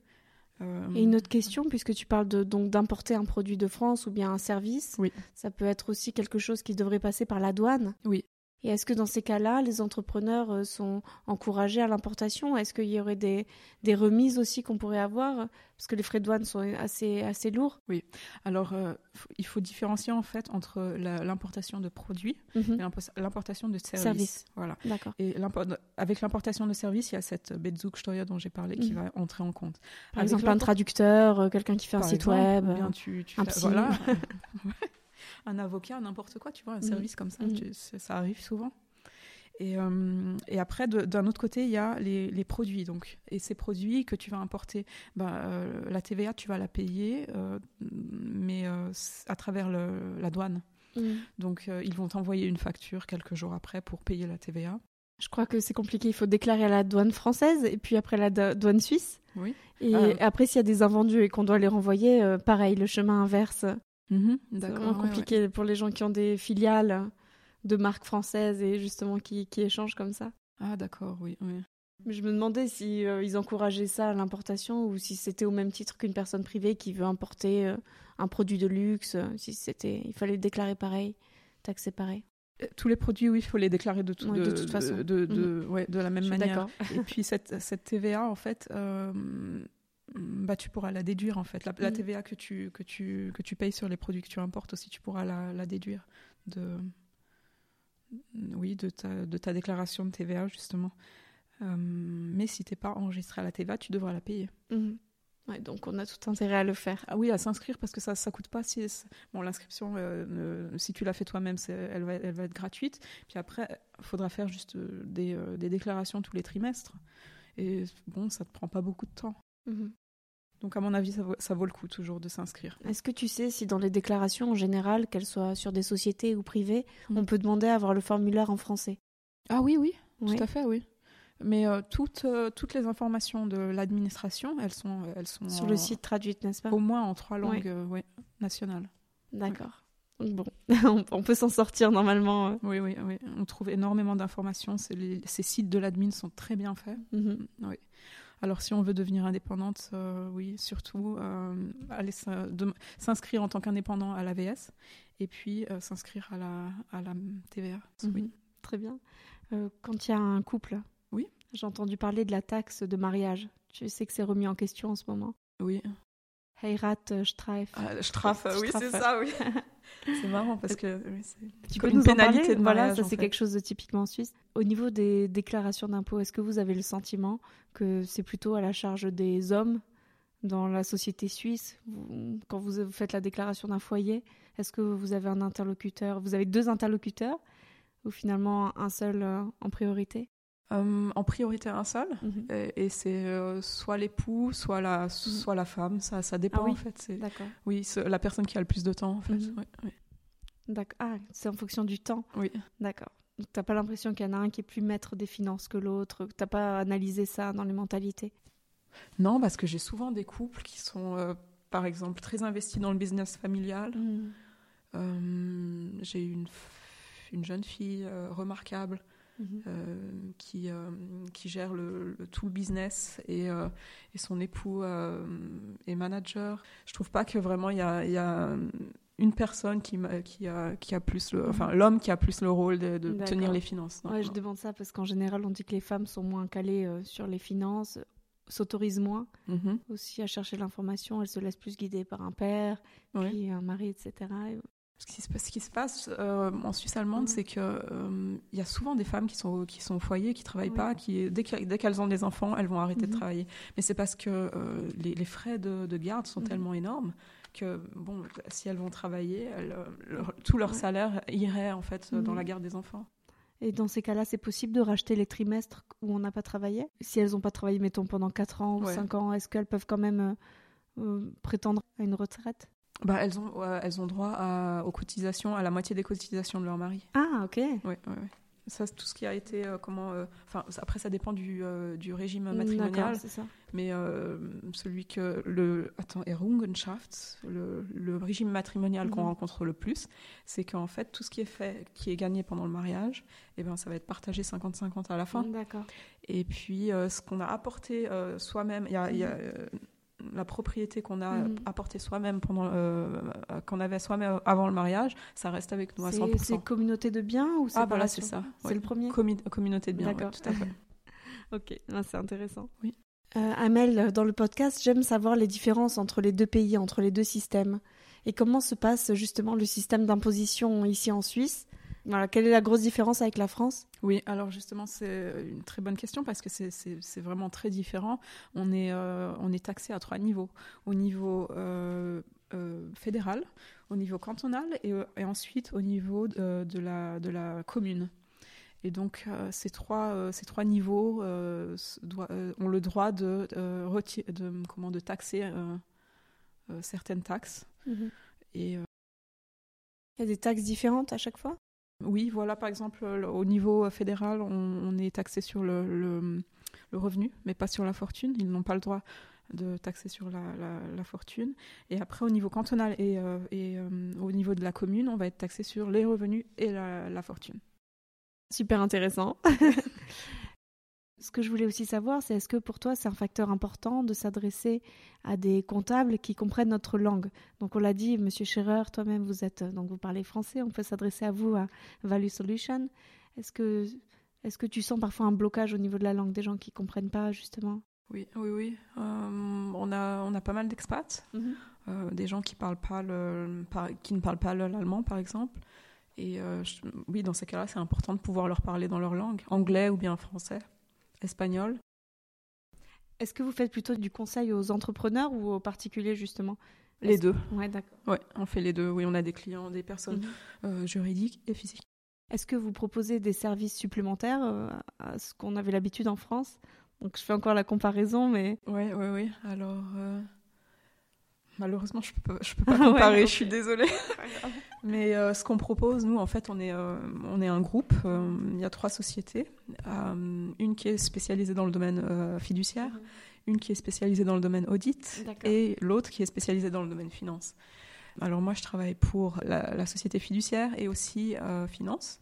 Et une autre question, puisque tu parles de, donc d'importer un produit de France ou bien un service, oui. ça peut être aussi quelque chose qui devrait passer par la douane. Oui. Et est-ce que dans ces cas-là, les entrepreneurs euh, sont encouragés à l'importation? Est-ce qu'il y aurait des, des remises aussi qu'on pourrait avoir? Parce que les frais de douane sont assez, assez lourds. Oui. Alors, euh, il faut différencier en fait entre l'importation de produits mhm. et l'importation de services. Service. Voilà. D'accord. Et avec l'importation de services, il y a cette Bezugsteuer dont j'ai parlé qui mhm. va entrer en compte. Par exemple, un traducteur, euh, quelqu'un qui fait un site web. Bien, tu, tu un Voilà. [laughs] [laughs] un avocat, n'importe quoi, tu vois, un mm. service comme ça, mm. ça arrive souvent. Et, euh, et après, d'un autre côté, il y a les, les, produits. Donc, et ces produits que tu vas importer, ben, euh, la TVA, tu vas la payer, euh, mais à travers le, la douane. Mm. Donc, ils vont t'envoyer une facture quelques jours après pour payer la TVA. Je crois que c'est compliqué. Il faut déclarer à la douane française et puis après la douane suisse. Oui. Et après, s'il y a des invendus et qu'on doit les renvoyer, pareil, le chemin inverse. Mhm, c'est vraiment compliqué pour les gens qui ont des filiales de marques françaises et justement qui, qui échangent comme ça. Ah d'accord, oui. oui. Mais je me demandais si euh, ils encourageaient ça à l'importation ou si c'était au même titre qu'une personne privée qui veut importer euh, un produit de luxe, euh, si c'était, il fallait le déclarer pareil, taxer pareil. Tous les produits, oui, il faut les déclarer de, de, toute façon, de, de, mhm. de la même manière. Et puis cette, cette TVA, en fait, bah, tu pourras la déduire en fait. La, mm. TVA que tu, que, tu, que tu payes sur les produits que tu importes aussi, tu pourras la, la déduire de, oui, de, ta, de ta déclaration de TVA justement. Euh, mais si tu n'es pas enregistré à la TVA, tu devras la payer. Mm. Ouais, donc on a tout intérêt à le faire. Ah oui, à s'inscrire parce que ça ça coûte pas. Si, bon, l'inscription, euh, si tu l'as fait toi-même, elle va, elle va être gratuite. Puis après, il faudra faire juste euh, des, des, déclarations tous les trimestres. Et bon, ça te prend pas beaucoup de temps. Mhm. Donc à mon avis, ça vaut, le coup toujours de s'inscrire. Est-ce que tu sais si dans les déclarations en général, qu'elles soient sur des sociétés ou privées, mhm. on peut demander à avoir le formulaire en français? Ah oui, oui, tout à fait, oui. Mais euh, toutes, euh, toutes les informations de l'administration, elles sont, elles sont sur le site traduit, n'est-ce pas? Au moins en trois langues euh, nationales. D'accord. Bon, [laughs] on peut s'en sortir normalement. Oui, oui, oui. On trouve énormément d'informations. Ces sites de l'admin sont très bien faits. Mhm. Oui. Alors si on veut devenir indépendante, euh, oui, surtout euh, aller s'inscrire en tant qu'indépendant à l'AVS et puis euh, s'inscrire à la, à la TVA. Mhm. Oui. Très bien. quand il y a un couple, oui. j'ai entendu parler de la taxe de mariage. Tu sais que c'est remis en question en ce moment. Oui. Heirat Streif. Ah, Strafe, oui, c'est ça, oui. [laughs] c'est marrant parce que tu peux nous pénalité Voilà, ça c'est quelque chose de typiquement suisse. Au niveau des déclarations d'impôts, est-ce que vous avez le sentiment que c'est plutôt à la charge des hommes dans la société suisse? Quand vous faites la déclaration d'un foyer, est-ce que vous avez un interlocuteur? Vous avez deux interlocuteurs ou finalement un seul euh, en priorité? Euh, en priorité un seul, mhm. et, c'est euh, soit l'époux, soit la, mhm. soit la femme, ça, ça dépend ah oui. en fait. D'accord. Oui, c'est la personne qui a le plus de temps en fait. Mhm. D'accord. Ah, c'est en fonction du temps. Oui. D'accord. Donc t'as pas l'impression qu'il y en a un qui est plus maître des finances que l'autre, t'as pas analysé ça dans les mentalités? Non, parce que j'ai souvent des couples qui sont, euh, par exemple, très investis dans le business familial. j'ai une, une jeune fille remarquable Mhm. Euh, qui, euh, qui gère le, tout le business et, euh, et son époux est manager. Je trouve pas que vraiment il y a, y a une personne qui, qui, a, qui a plus le, enfin l'homme qui a plus le rôle de, tenir les finances. ouais, je demande ça parce qu'en général on dit que les femmes sont moins calées sur les finances, s'autorisent moins mhm. aussi à chercher l'information, elles se laissent plus guider par un père, puis un mari, etc. Ce qui, se, ce qui se passe euh, en Suisse allemande, mm. c'est qu'il euh, y a souvent des femmes qui sont, qui sont au foyer, qui ne travaillent pas, qui, dès qu'elles ont des enfants, elles vont arrêter de mm-hmm. travailler. Mais c'est parce que euh, les, les, frais de, de garde sont mm-hmm. tellement énormes que, bon, si elles vont travailler, tout leur salaire irait en fait dans mm-hmm. la garde des enfants. Et dans ces cas-là, c'est possible de racheter les trimestres où on n'a pas travaillé? Si elles n'ont pas travaillé, mettons, pendant 4 ans ou 5 ans, est-ce qu'elles peuvent quand même prétendre à une retraite? Bah, elles, ont, elles ont droit à, aux cotisations, à la moitié des cotisations de leur mari. Ah, ok. Oui, oui, oui. Ça, tout ce qui a été euh, comment. euh, Enfin, après, ça dépend du, euh, du régime matrimonial. C'est ça. Mais euh, celui que le attends, Errungenschaft, le, le régime matrimonial qu'on Mhm. rencontre le plus, c'est qu'en fait tout ce qui est fait, qui est gagné pendant le mariage, eh ben ça va être partagé 50-50 à la fin. D'accord. Et puis euh, ce qu'on a apporté euh, soi-même, il y a, y a, euh, la propriété qu'on a Mhm. apportée soi-même pendant euh, qu'on avait soi-même avant le mariage, ça reste avec nous à C'est 100%. c'est communauté de biens ou Ah voilà, c'est ça. C'est ouais. le premier Commu- communauté de biens, ouais, D'accord. tout à fait. [laughs] [laughs] Ok, c'est intéressant. Oui. Euh, Amel, dans le podcast, j'aime savoir les différences entre les deux pays, entre les deux systèmes. Et comment se passe justement le système d'imposition ici en Suisse? Voilà, Quelle est la grosse différence avec la France? Oui, alors justement, c'est une très bonne question parce que c'est- vraiment très différent. On est, euh, on est taxé à trois niveaux. Au niveau euh, euh, fédéral, au niveau cantonal et, et ensuite au niveau de, de la, de la commune. Et donc, euh, ces, trois, euh, ces trois niveaux euh, doit- ont le droit de, comment, de taxer certaines taxes. Et euh, Il y a des taxes différentes à chaque fois? Oui, voilà, par exemple, le- au niveau fédéral, on, on est taxé sur le, le- le revenu, mais pas sur la fortune. Ils n'ont pas le droit de taxer sur la, la- la fortune. Et après, au niveau cantonal et, euh, et, euh, au niveau de la commune, on va être taxé sur les revenus et la, la fortune. Super intéressant. [laughs] Ce que je voulais aussi savoir, c'est est-ce que pour toi c'est un facteur important de s'adresser à des comptables qui comprennent notre langue? Donc on l'a dit, Monsieur Scherer, toi-même vous êtes donc vous parlez français, on peut s'adresser à vous à Value Solution. Est-ce que est-ce que tu sens parfois un blocage au niveau de la langue des gens qui comprennent pas justement? Oui, oui, oui. Euh, on, a, on a pas mal d'expats, euh, des gens qui, parlent pas le, par- qui ne parlent pas le- l'allemand, par exemple. Et euh, je- oui, dans ces cas-là, c'est important de pouvoir leur parler dans leur langue, anglais ou bien français, espagnol. Est-ce que vous faites plutôt du conseil aux entrepreneurs ou aux particuliers justement? Les deux. Ouais, d'accord. Ouais, on fait les deux. Oui, on a des clients, des personnes Mhm. euh, juridiques et physiques. Est-ce que vous proposez des services supplémentaires euh, à ce qu'on avait l'habitude en France? Donc je fais encore la comparaison, mais Oui, oui, oui. Alors, euh, malheureusement, je peux, je peux pas [laughs] ouais, comparer, je suis désolée. [laughs] Mais euh, ce qu'on propose, nous, en fait, on est, euh, on est un groupe. euh, il y a trois sociétés. Une qui est spécialisée dans le domaine fiduciaire, une qui est spécialisée dans le domaine audit et l'autre qui est spécialisée dans le domaine finance. Alors moi, je travaille pour la, la société fiduciaire et aussi euh, finance.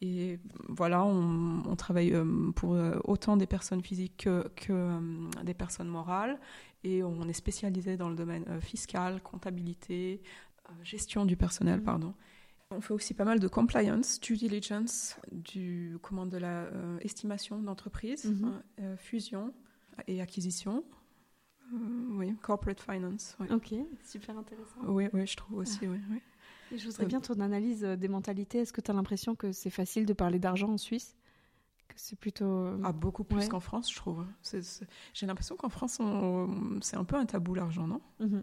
Et voilà, on, on travaille euh, pour euh, autant des personnes physiques que, que, des personnes morales. Et on est spécialisé dans le domaine euh, fiscal, comptabilité, euh, gestion du personnel, Mhm. pardon. On fait aussi pas mal de compliance, due diligence, du, comment, de la euh, estimation d'entreprise, euh, fusion et acquisition. Euh, oui, corporate finance. Ok, super intéressant. Oui, oui, je trouve aussi, oui. oui. Et je voudrais bien ton analyse des mentalités. Est-ce que tu as l'impression que c'est facile de parler d'argent en Suisse? Que c'est plutôt. euh, Ah, beaucoup plus Ouais. qu'en France, je trouve. J'ai l'impression qu'en France, on- c'est un peu un tabou l'argent, non? Mhm.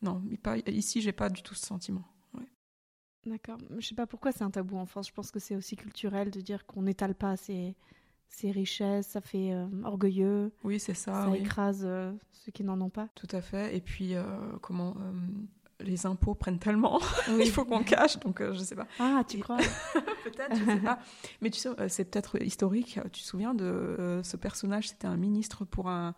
Non, mais pas, ici, j'ai pas du tout ce sentiment. D'accord. Je sais pas pourquoi c'est un tabou en France. Je pense que c'est aussi culturel de dire qu'on n'étale pas ses, ses richesses. Ça fait euh, orgueilleux. Oui, c'est ça. ça oui. écrase euh, ceux qui n'en ont pas. Tout à fait. Et puis, euh, comment les impôts prennent tellement, [laughs] Oui. il faut qu'on cache, donc euh, je sais pas. Ah, tu crois [laughs] peut-être, je sais pas. Mais tu sais, euh, c'est peut-être historique. Tu te souviens de euh, ce personnage C'était un ministre pour un,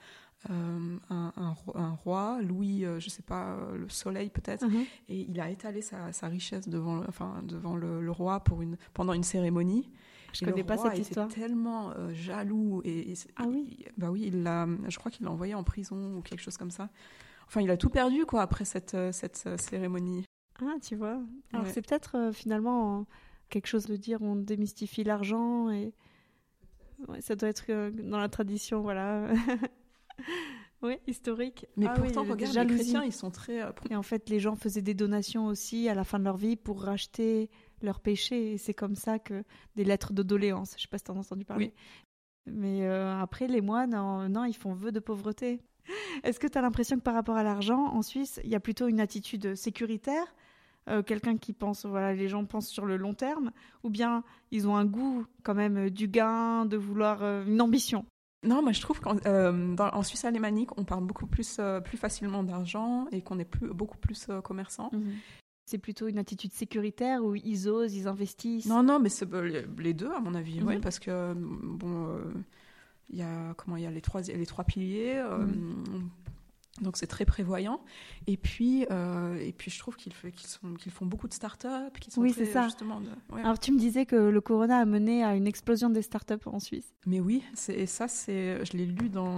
euh, un, un ro- un roi, Louis, euh, je sais pas, euh, le Soleil peut-être. Mhm. Et il a étalé sa, sa richesse devant, le- enfin, devant le, le roi pour une, pendant une cérémonie. Je Et connais pas cette était histoire. tellement euh, jaloux et, Ah oui il- bah oui, il l'a, je crois qu'il l'a envoyé en prison ou quelque chose comme ça. Enfin, il a tout perdu quoi après cette euh, cette euh, cérémonie. Ah, tu vois. Alors Ouais. c'est peut-être euh, finalement quelque chose de dire on démystifie l'argent et ouais, ça doit être euh, dans la tradition, voilà. [laughs] oui, historique. Mais Ah pourtant, regarde, les chrétiens, ils sont très. Et en fait, les gens faisaient des donations aussi à la fin de leur vie pour racheter leurs péchés. Et c'est comme ça que des lettres de doléances. Je sais pas si tu as entendu parler. Mais euh, après, les moines, non, non, ils font vœu de pauvreté. Est-ce que tu as l'impression que par rapport à l'argent, en Suisse, il y a plutôt une attitude sécuritaire euh, Quelqu'un qui pense, voilà, les gens pensent sur le long terme Ou bien ils ont un goût quand même euh, du gain, de vouloir euh, une ambition? Non, moi je trouve qu'en Suisse alémanique, on parle beaucoup plus, plus facilement d'argent et qu'on est plus, beaucoup plus commerçant. Mhm. C'est plutôt une attitude sécuritaire où ils osent, ils investissent? Non, non, mais c'est les deux, à mon avis, oui, parce que, bon, il y a, comment, il y a les trois, les trois piliers. Mhm. Donc c'est très prévoyant. Et puis, euh, et puis je trouve qu'ils font beaucoup de start-up. Qui sont oui, c'est ça. Alors tu me disais que le corona a mené à une explosion des start-up en Suisse. Mais oui, et ça, je l'ai lu dans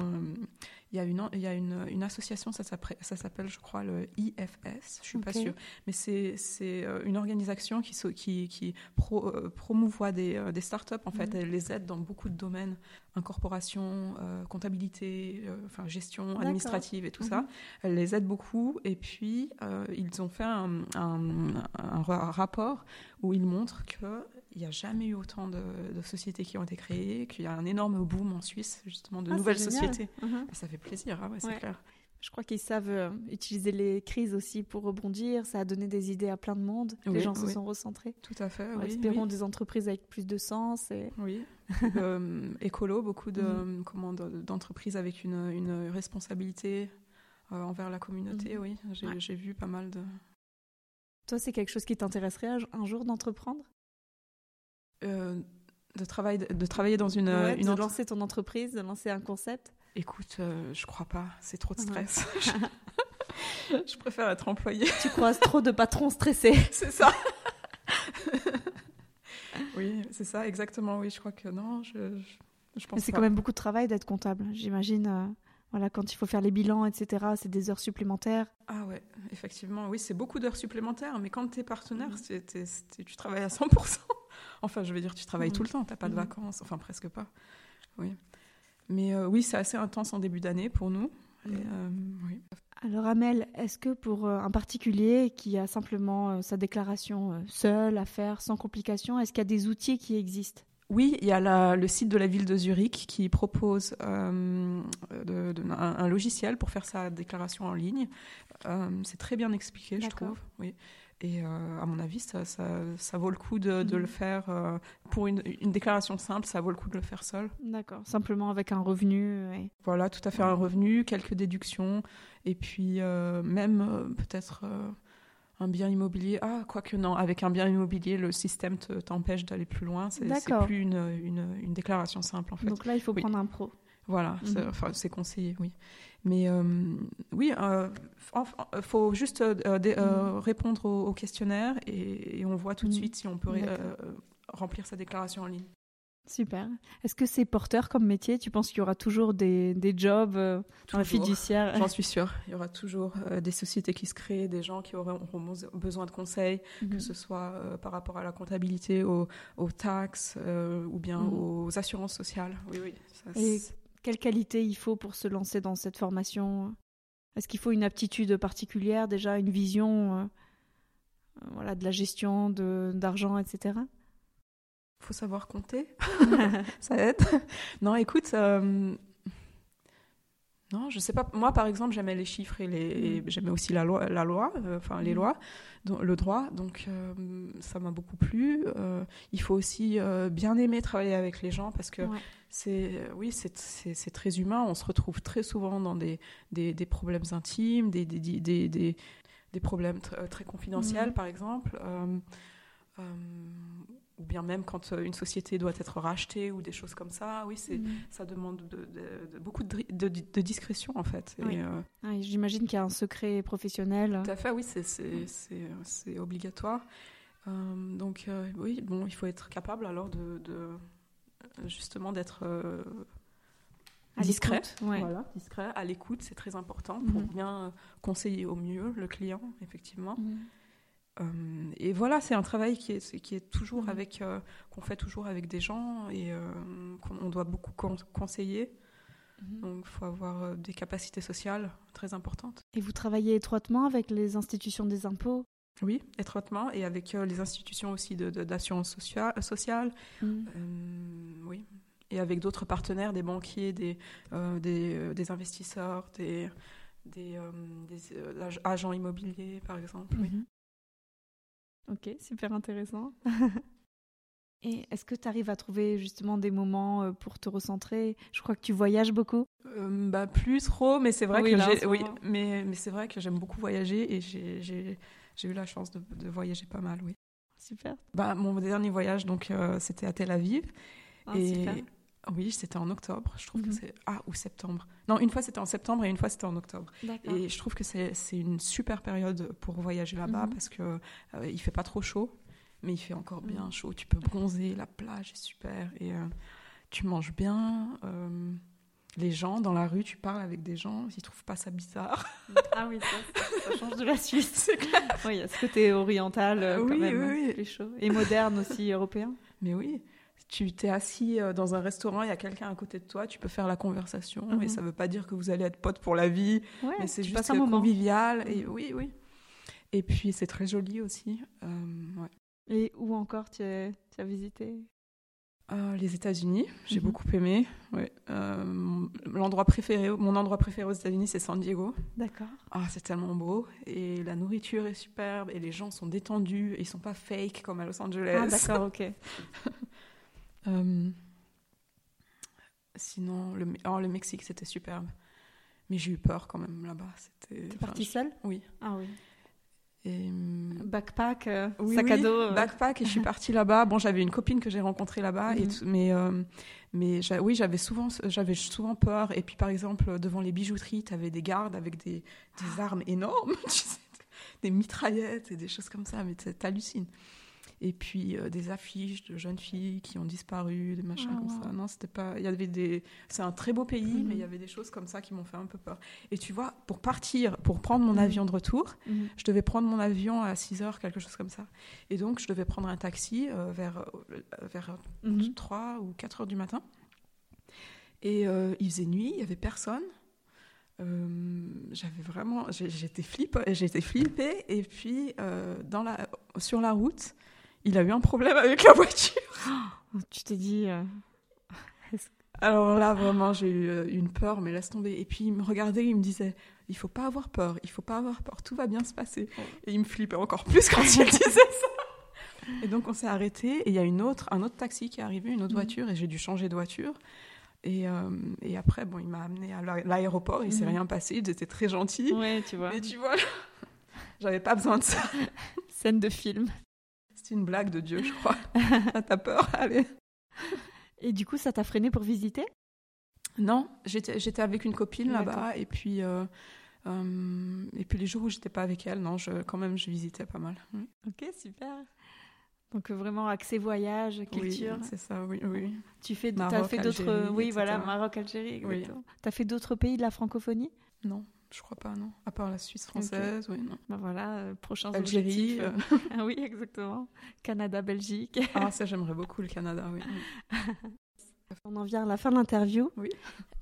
il y a une, il y a une, une association, ça s'appelle, je crois, le IFS, je suis pas sûre, mais c'est euh, une organisation qui, qui, qui euh, promouvoit des, euh, des startups. En fait, mhm. elle les aide dans beaucoup de domaines, incorporation, comptabilité, enfin gestion administrative et tout ça. Mhm. Elle les aide beaucoup. Et puis, ils ont fait un, un, un rapport où ils montrent que il n'y a jamais eu autant de, sociétés qui ont été créées, qu'il y a un énorme boom en Suisse, justement, de ah, nouvelles sociétés. Uh-huh. Ça fait plaisir, hein, c'est clair. Je crois qu'ils savent euh, utiliser les crises aussi pour rebondir. Ça a donné des idées à plein de monde. les gens se sont recentrés. Tout à fait. Oui, espérons des entreprises avec plus de sens. Et... Oui. euh, écolo, beaucoup de, mm-hmm. d'entreprises avec une, une responsabilité euh, envers la communauté. Mm-hmm. Oui, j'ai, vu pas mal de. Toi, c'est quelque chose qui t'intéresserait un jour d'entreprendre? Euh, de, travail, de travailler dans une... une de lancer ton entreprise, de lancer un concept? Écoute, euh, je crois pas. C'est trop de stress. [laughs] [laughs] je préfère être employée. Tu croises trop de patrons stressés. [laughs] c'est ça. oui, c'est ça, exactement. Oui, je crois que non, je, je, pense. Mais c'est quand même beaucoup de travail d'être comptable. J'imagine. Euh, voilà, quand il faut faire les bilans, etc., c'est des heures supplémentaires. Ah ouais, effectivement, oui, c'est beaucoup d'heures supplémentaires, mais quand tu es partenaire, mmh. tu travailles à 100%. Enfin, je veux dire, tu travailles mm. tout le temps, tu n'as pas de mm. vacances, enfin presque pas. Oui. Mais euh, oui, c'est assez intense en début d'année pour nous. Euh, Alors Amel, est-ce que pour euh, un particulier qui a simplement sa déclaration seule à faire, sans complication, est-ce qu'il y a des outils qui existent? Oui, il y a le site de la ville de Zurich qui propose un, logiciel pour faire sa déclaration en ligne. c'est très bien expliqué, je trouve. Oui. Et euh, à mon avis, ça, ça, ça, vaut le coup de, de le mhm. faire euh, pour une, une, déclaration simple, ça vaut le coup de le faire seul. D'accord, simplement avec un revenu. Voilà, tout à fait un revenu, quelques déductions, et puis euh, même peut-être un bien immobilier. Ah, quoique non, avec un bien immobilier, le système t'empêche d'aller plus loin. C'est plus une, une, une, déclaration simple en fait. Donc là, il faut prendre un pro. Voilà, mhm. enfin, c'est conseillé, oui. Mais euh, oui, il euh, faut juste euh, mm. répondre au, questionnaire et, on voit tout de mm. suite si on peut remplir sa déclaration en ligne. Super. Est-ce que c'est porteur comme métier? Tu penses qu'il y aura toujours des, des jobs dans la fiduciaire? J'en suis sûre. Il y aura toujours des sociétés qui se créent, des gens qui auront, besoin de conseils, que ce soit par rapport à la comptabilité, aux, taxes ou bien aux assurances sociales. Oui, oui. Ça, quelle qualité il faut pour se lancer dans cette formation? Est-ce qu'il faut une aptitude particulière, déjà une vision euh, voilà, de la gestion d'argent, etc. Il faut savoir compter. [laughs] [laughs] Ça aide. Non, écoute, euh, non, je sais pas. Moi, par exemple, j'aimais les chiffres et, les... Mm. j'aimais aussi la loi, la loi euh, enfin les mm. lois, le droit. Donc, euh, ça m'a beaucoup plu. Euh, il faut aussi bien aimer travailler avec les gens parce que c'est, oui, c'est très humain. On se retrouve très souvent dans des, des, des problèmes intimes, des, des, des problèmes très confidentiels, mm. par exemple bien même quand euh, une société doit être rachetée ou des choses comme ça. Oui, c'est, mm. ça demande de, beaucoup de, discrétion en fait. Euh, j'imagine qu'il y a un secret professionnel. Tout à fait, oui, c'est, c'est, obligatoire. Euh, donc oui, bon, il faut être capable alors de, justement d'être discret, voilà, discret, à l'écoute, c'est très important pour mm. bien conseiller au mieux le client, effectivement. Mm. Euh, et voilà, c'est un travail qui est, qui est toujours mmh. avec, euh, qu'on fait toujours avec des gens et euh, qu'on doit beaucoup conseiller. Mmh. Donc, il faut avoir des capacités sociales très importantes. Et vous travaillez étroitement avec les institutions des impôts? Oui, étroitement, et avec les institutions aussi d'assurance de, sociale. Mmh. oui, et avec d'autres partenaires, des banquiers, des, des, des, investisseurs, des, des, agents immobiliers, par exemple. Oui. Ok, super intéressant. [laughs] Et est-ce que tu arrives à trouver justement des moments euh, pour te recentrer? Je crois que tu voyages beaucoup. Euh, bah plus trop, mais c'est vrai que oui, mais, mais c'est vrai que j'aime beaucoup voyager et j'ai, eu la chance de, de, voyager pas mal, oui. Super. Bah mon dernier voyage donc euh, c'était à Tel Aviv ah, et super. Oui c'était en octobre. Je trouve que mhm. c'est ah ou septembre. Non une fois c'était en septembre et une fois c'était en octobre. Et je trouve que c'est, une super période pour voyager là-bas mhm. parce que il fait pas trop chaud mais il fait encore bien mm. chaud. Tu peux bronzer, la plage est super et euh, tu manges bien. Euh, les gens dans la rue, tu parles avec des gens, ils trouvent pas ça bizarre. [laughs] Ah oui, ça, change de la [laughs] Suisse. Clair. Oui, il y a ce côté oriental euh, quand même, oui, oui. chaud? et moderne aussi européen? Mais oui, tu t'es assis dans un restaurant, il y a quelqu'un à côté de toi, tu peux faire la conversation, et mhm. ça veut pas dire que vous allez être potes pour la vie, mais c'est juste convivial. Et mhm. oui, oui. Et puis c'est très joli aussi. ouais. Et où encore tu as, visité? Euh, Les États-Unis, j'ai mhm. beaucoup aimé. Ouais. Euh, l'endroit préféré, mon endroit préféré aux États-Unis, c'est San Diego. D'accord. Ah, c'est tellement beau et la nourriture est superbe et les gens sont détendus et ils sont pas fake comme à Los Angeles. Ah, d'accord, ok. [laughs] Euh, sinon, le, oh, le Mexique, c'était superbe. Mais j'ai eu peur quand même là-bas. T'es partie seule? Oui. Ah oui. Et... Hum, backpack, euh, sac à dos. Euh. Backpack et je suis [laughs] partie là-bas. Bon, j'avais une copine que j'ai rencontrée là-bas, mhm. mais euh, mais oui, j'avais souvent j'avais souvent peur. Et puis par exemple devant les bijouteries, tu avais des gardes avec des, des armes énormes, [laughs] des mitraillettes et des choses comme ça. Mais t'hallucines et puis euh, des affiches de jeunes filles qui ont disparu, des machins comme ça. Non, c'était pas. Il y avait des. C'est un très beau pays, mais il y mhm. avait des choses comme ça qui m'ont fait un peu peur. Et tu vois, pour partir, pour prendre mon mhm. avion de retour, mhm. je devais prendre mon avion à 6 heures, quelque chose comme ça. Et donc, je devais prendre un taxi euh, vers, euh, vers 3 ou 4 heures du matin. Et il faisait nuit, il y avait personne. j'avais vraiment j'étais flippée j'étais flippée et puis dans la sur la route il a eu un problème avec la voiture. Oh, [gasps] tu t'es dit. Euh, Alors là, vraiment, j'ai eu euh, une peur, mais laisse tomber. Et puis il me regardait, il me disait Il faut pas avoir peur, il faut pas avoir peur, tout va bien se passer. Et il me flippait encore plus quand il [laughs] disait ça. Et donc on s'est arrêté, et il y a une autre, un autre taxi qui est arrivé, une autre mhm. voiture, et j'ai dû changer de voiture. Et, euh, et, après, bon, il m'a amené à l'aéroport, il ne s'est mhm. rien passé, il était très gentil. Ouais, tu vois. Mais tu vois, [laughs] j'avais pas besoin de ça. [laughs] Scène de film. C'est une blague de Dieu, je crois. [laughs] T'as peur Allez. Et du coup, ça t'a freiné pour visiter? Non, j'étais avec une copine là-bas et puis euh, euh, et puis les jours où j'étais pas avec elle, non, je, quand même, je visitais pas mal. Ok, super. Donc vraiment accès voyage, culture. Oui, c'est ça, oui, oui. Tu fais, as fait d'autres, oui, voilà, Maroc, Algérie. Oui. T'as fait d'autres pays de la francophonie? Non. Je crois pas, non. À part la Suisse française, oui, non. Bah voilà, euh, prochain Algérie. Euh. [laughs] ah oui, exactement. Canada, Belgique. ah, ça, j'aimerais beaucoup le Canada, oui. [laughs] On en vient à la fin de l'interview. Oui.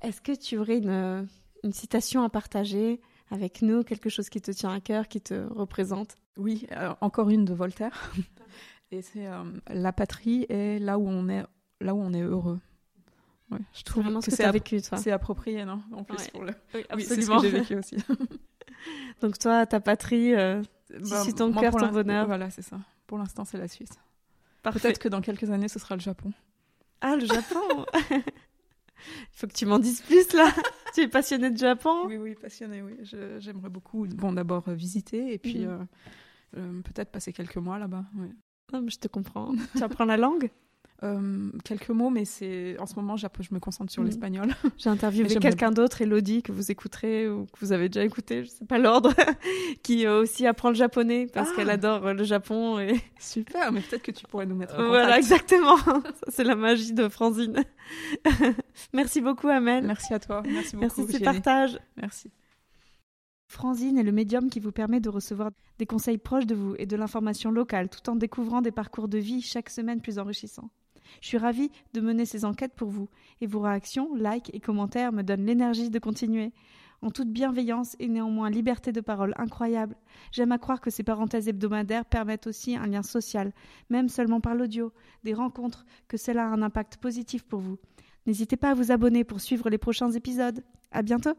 Est-ce que tu aurais une, une citation à partager avec nous, quelque chose qui te tient à cœur, qui te représente? Oui, encore une de Voltaire. [laughs] Et c'est euh, La patrie est là où on est, là où on est heureux je trouve vraiment que, c'est vécu, toi. C'est approprié, non En plus, pour le... Oui, absolument. c'est ce que j'ai vécu aussi. [laughs] Donc toi, ta patrie, euh, bah, si ton cœur, ton bonheur. Voilà, c'est ça. Pour l'instant, c'est la Suisse. Peut-être que dans quelques années, ce sera le Japon. Ah, le Japon Il [laughs] faut que tu m'en dises plus, là. [laughs] tu es passionnée de Japon? Oui, oui, passionnée, oui. J'aimerais beaucoup, bon, d'abord euh, visiter et puis mhm. euh, peut-être passer quelques mois là-bas. Oui. Non, mais je te comprends. tu apprends la langue? Euh, quelques mots, mais c'est en ce moment, je me concentre sur mm. l'espagnol. [laughs] J'ai interviewé quelqu'un d'autre, Elodie, que vous écouterez ou que vous avez déjà écouté, je sais pas l'ordre, [laughs] qui euh, aussi apprend le japonais parce ah. qu'elle adore euh, le Japon. Et... [laughs] Super, mais peut-être que tu pourrais nous mettre en contact. Voilà, exactement. c'est la magie de Franzine. Merci beaucoup, Amel. Merci à toi. Merci beaucoup. Merci de ce partage. Merci. Franzine est le médium qui vous permet de recevoir des conseils proches de vous et de l'information locale tout en découvrant des parcours de vie chaque semaine plus enrichissants. Je suis ravie de mener ces enquêtes pour vous, et vos réactions, likes et commentaires me donnent l'énergie de continuer. En toute bienveillance et néanmoins liberté de parole incroyable, j'aime à croire que ces parenthèses hebdomadaires permettent aussi un lien social, même seulement par l'audio, des rencontres, que cela a un impact positif pour vous. N'hésitez pas à vous abonner pour suivre les prochains épisodes. À bientôt!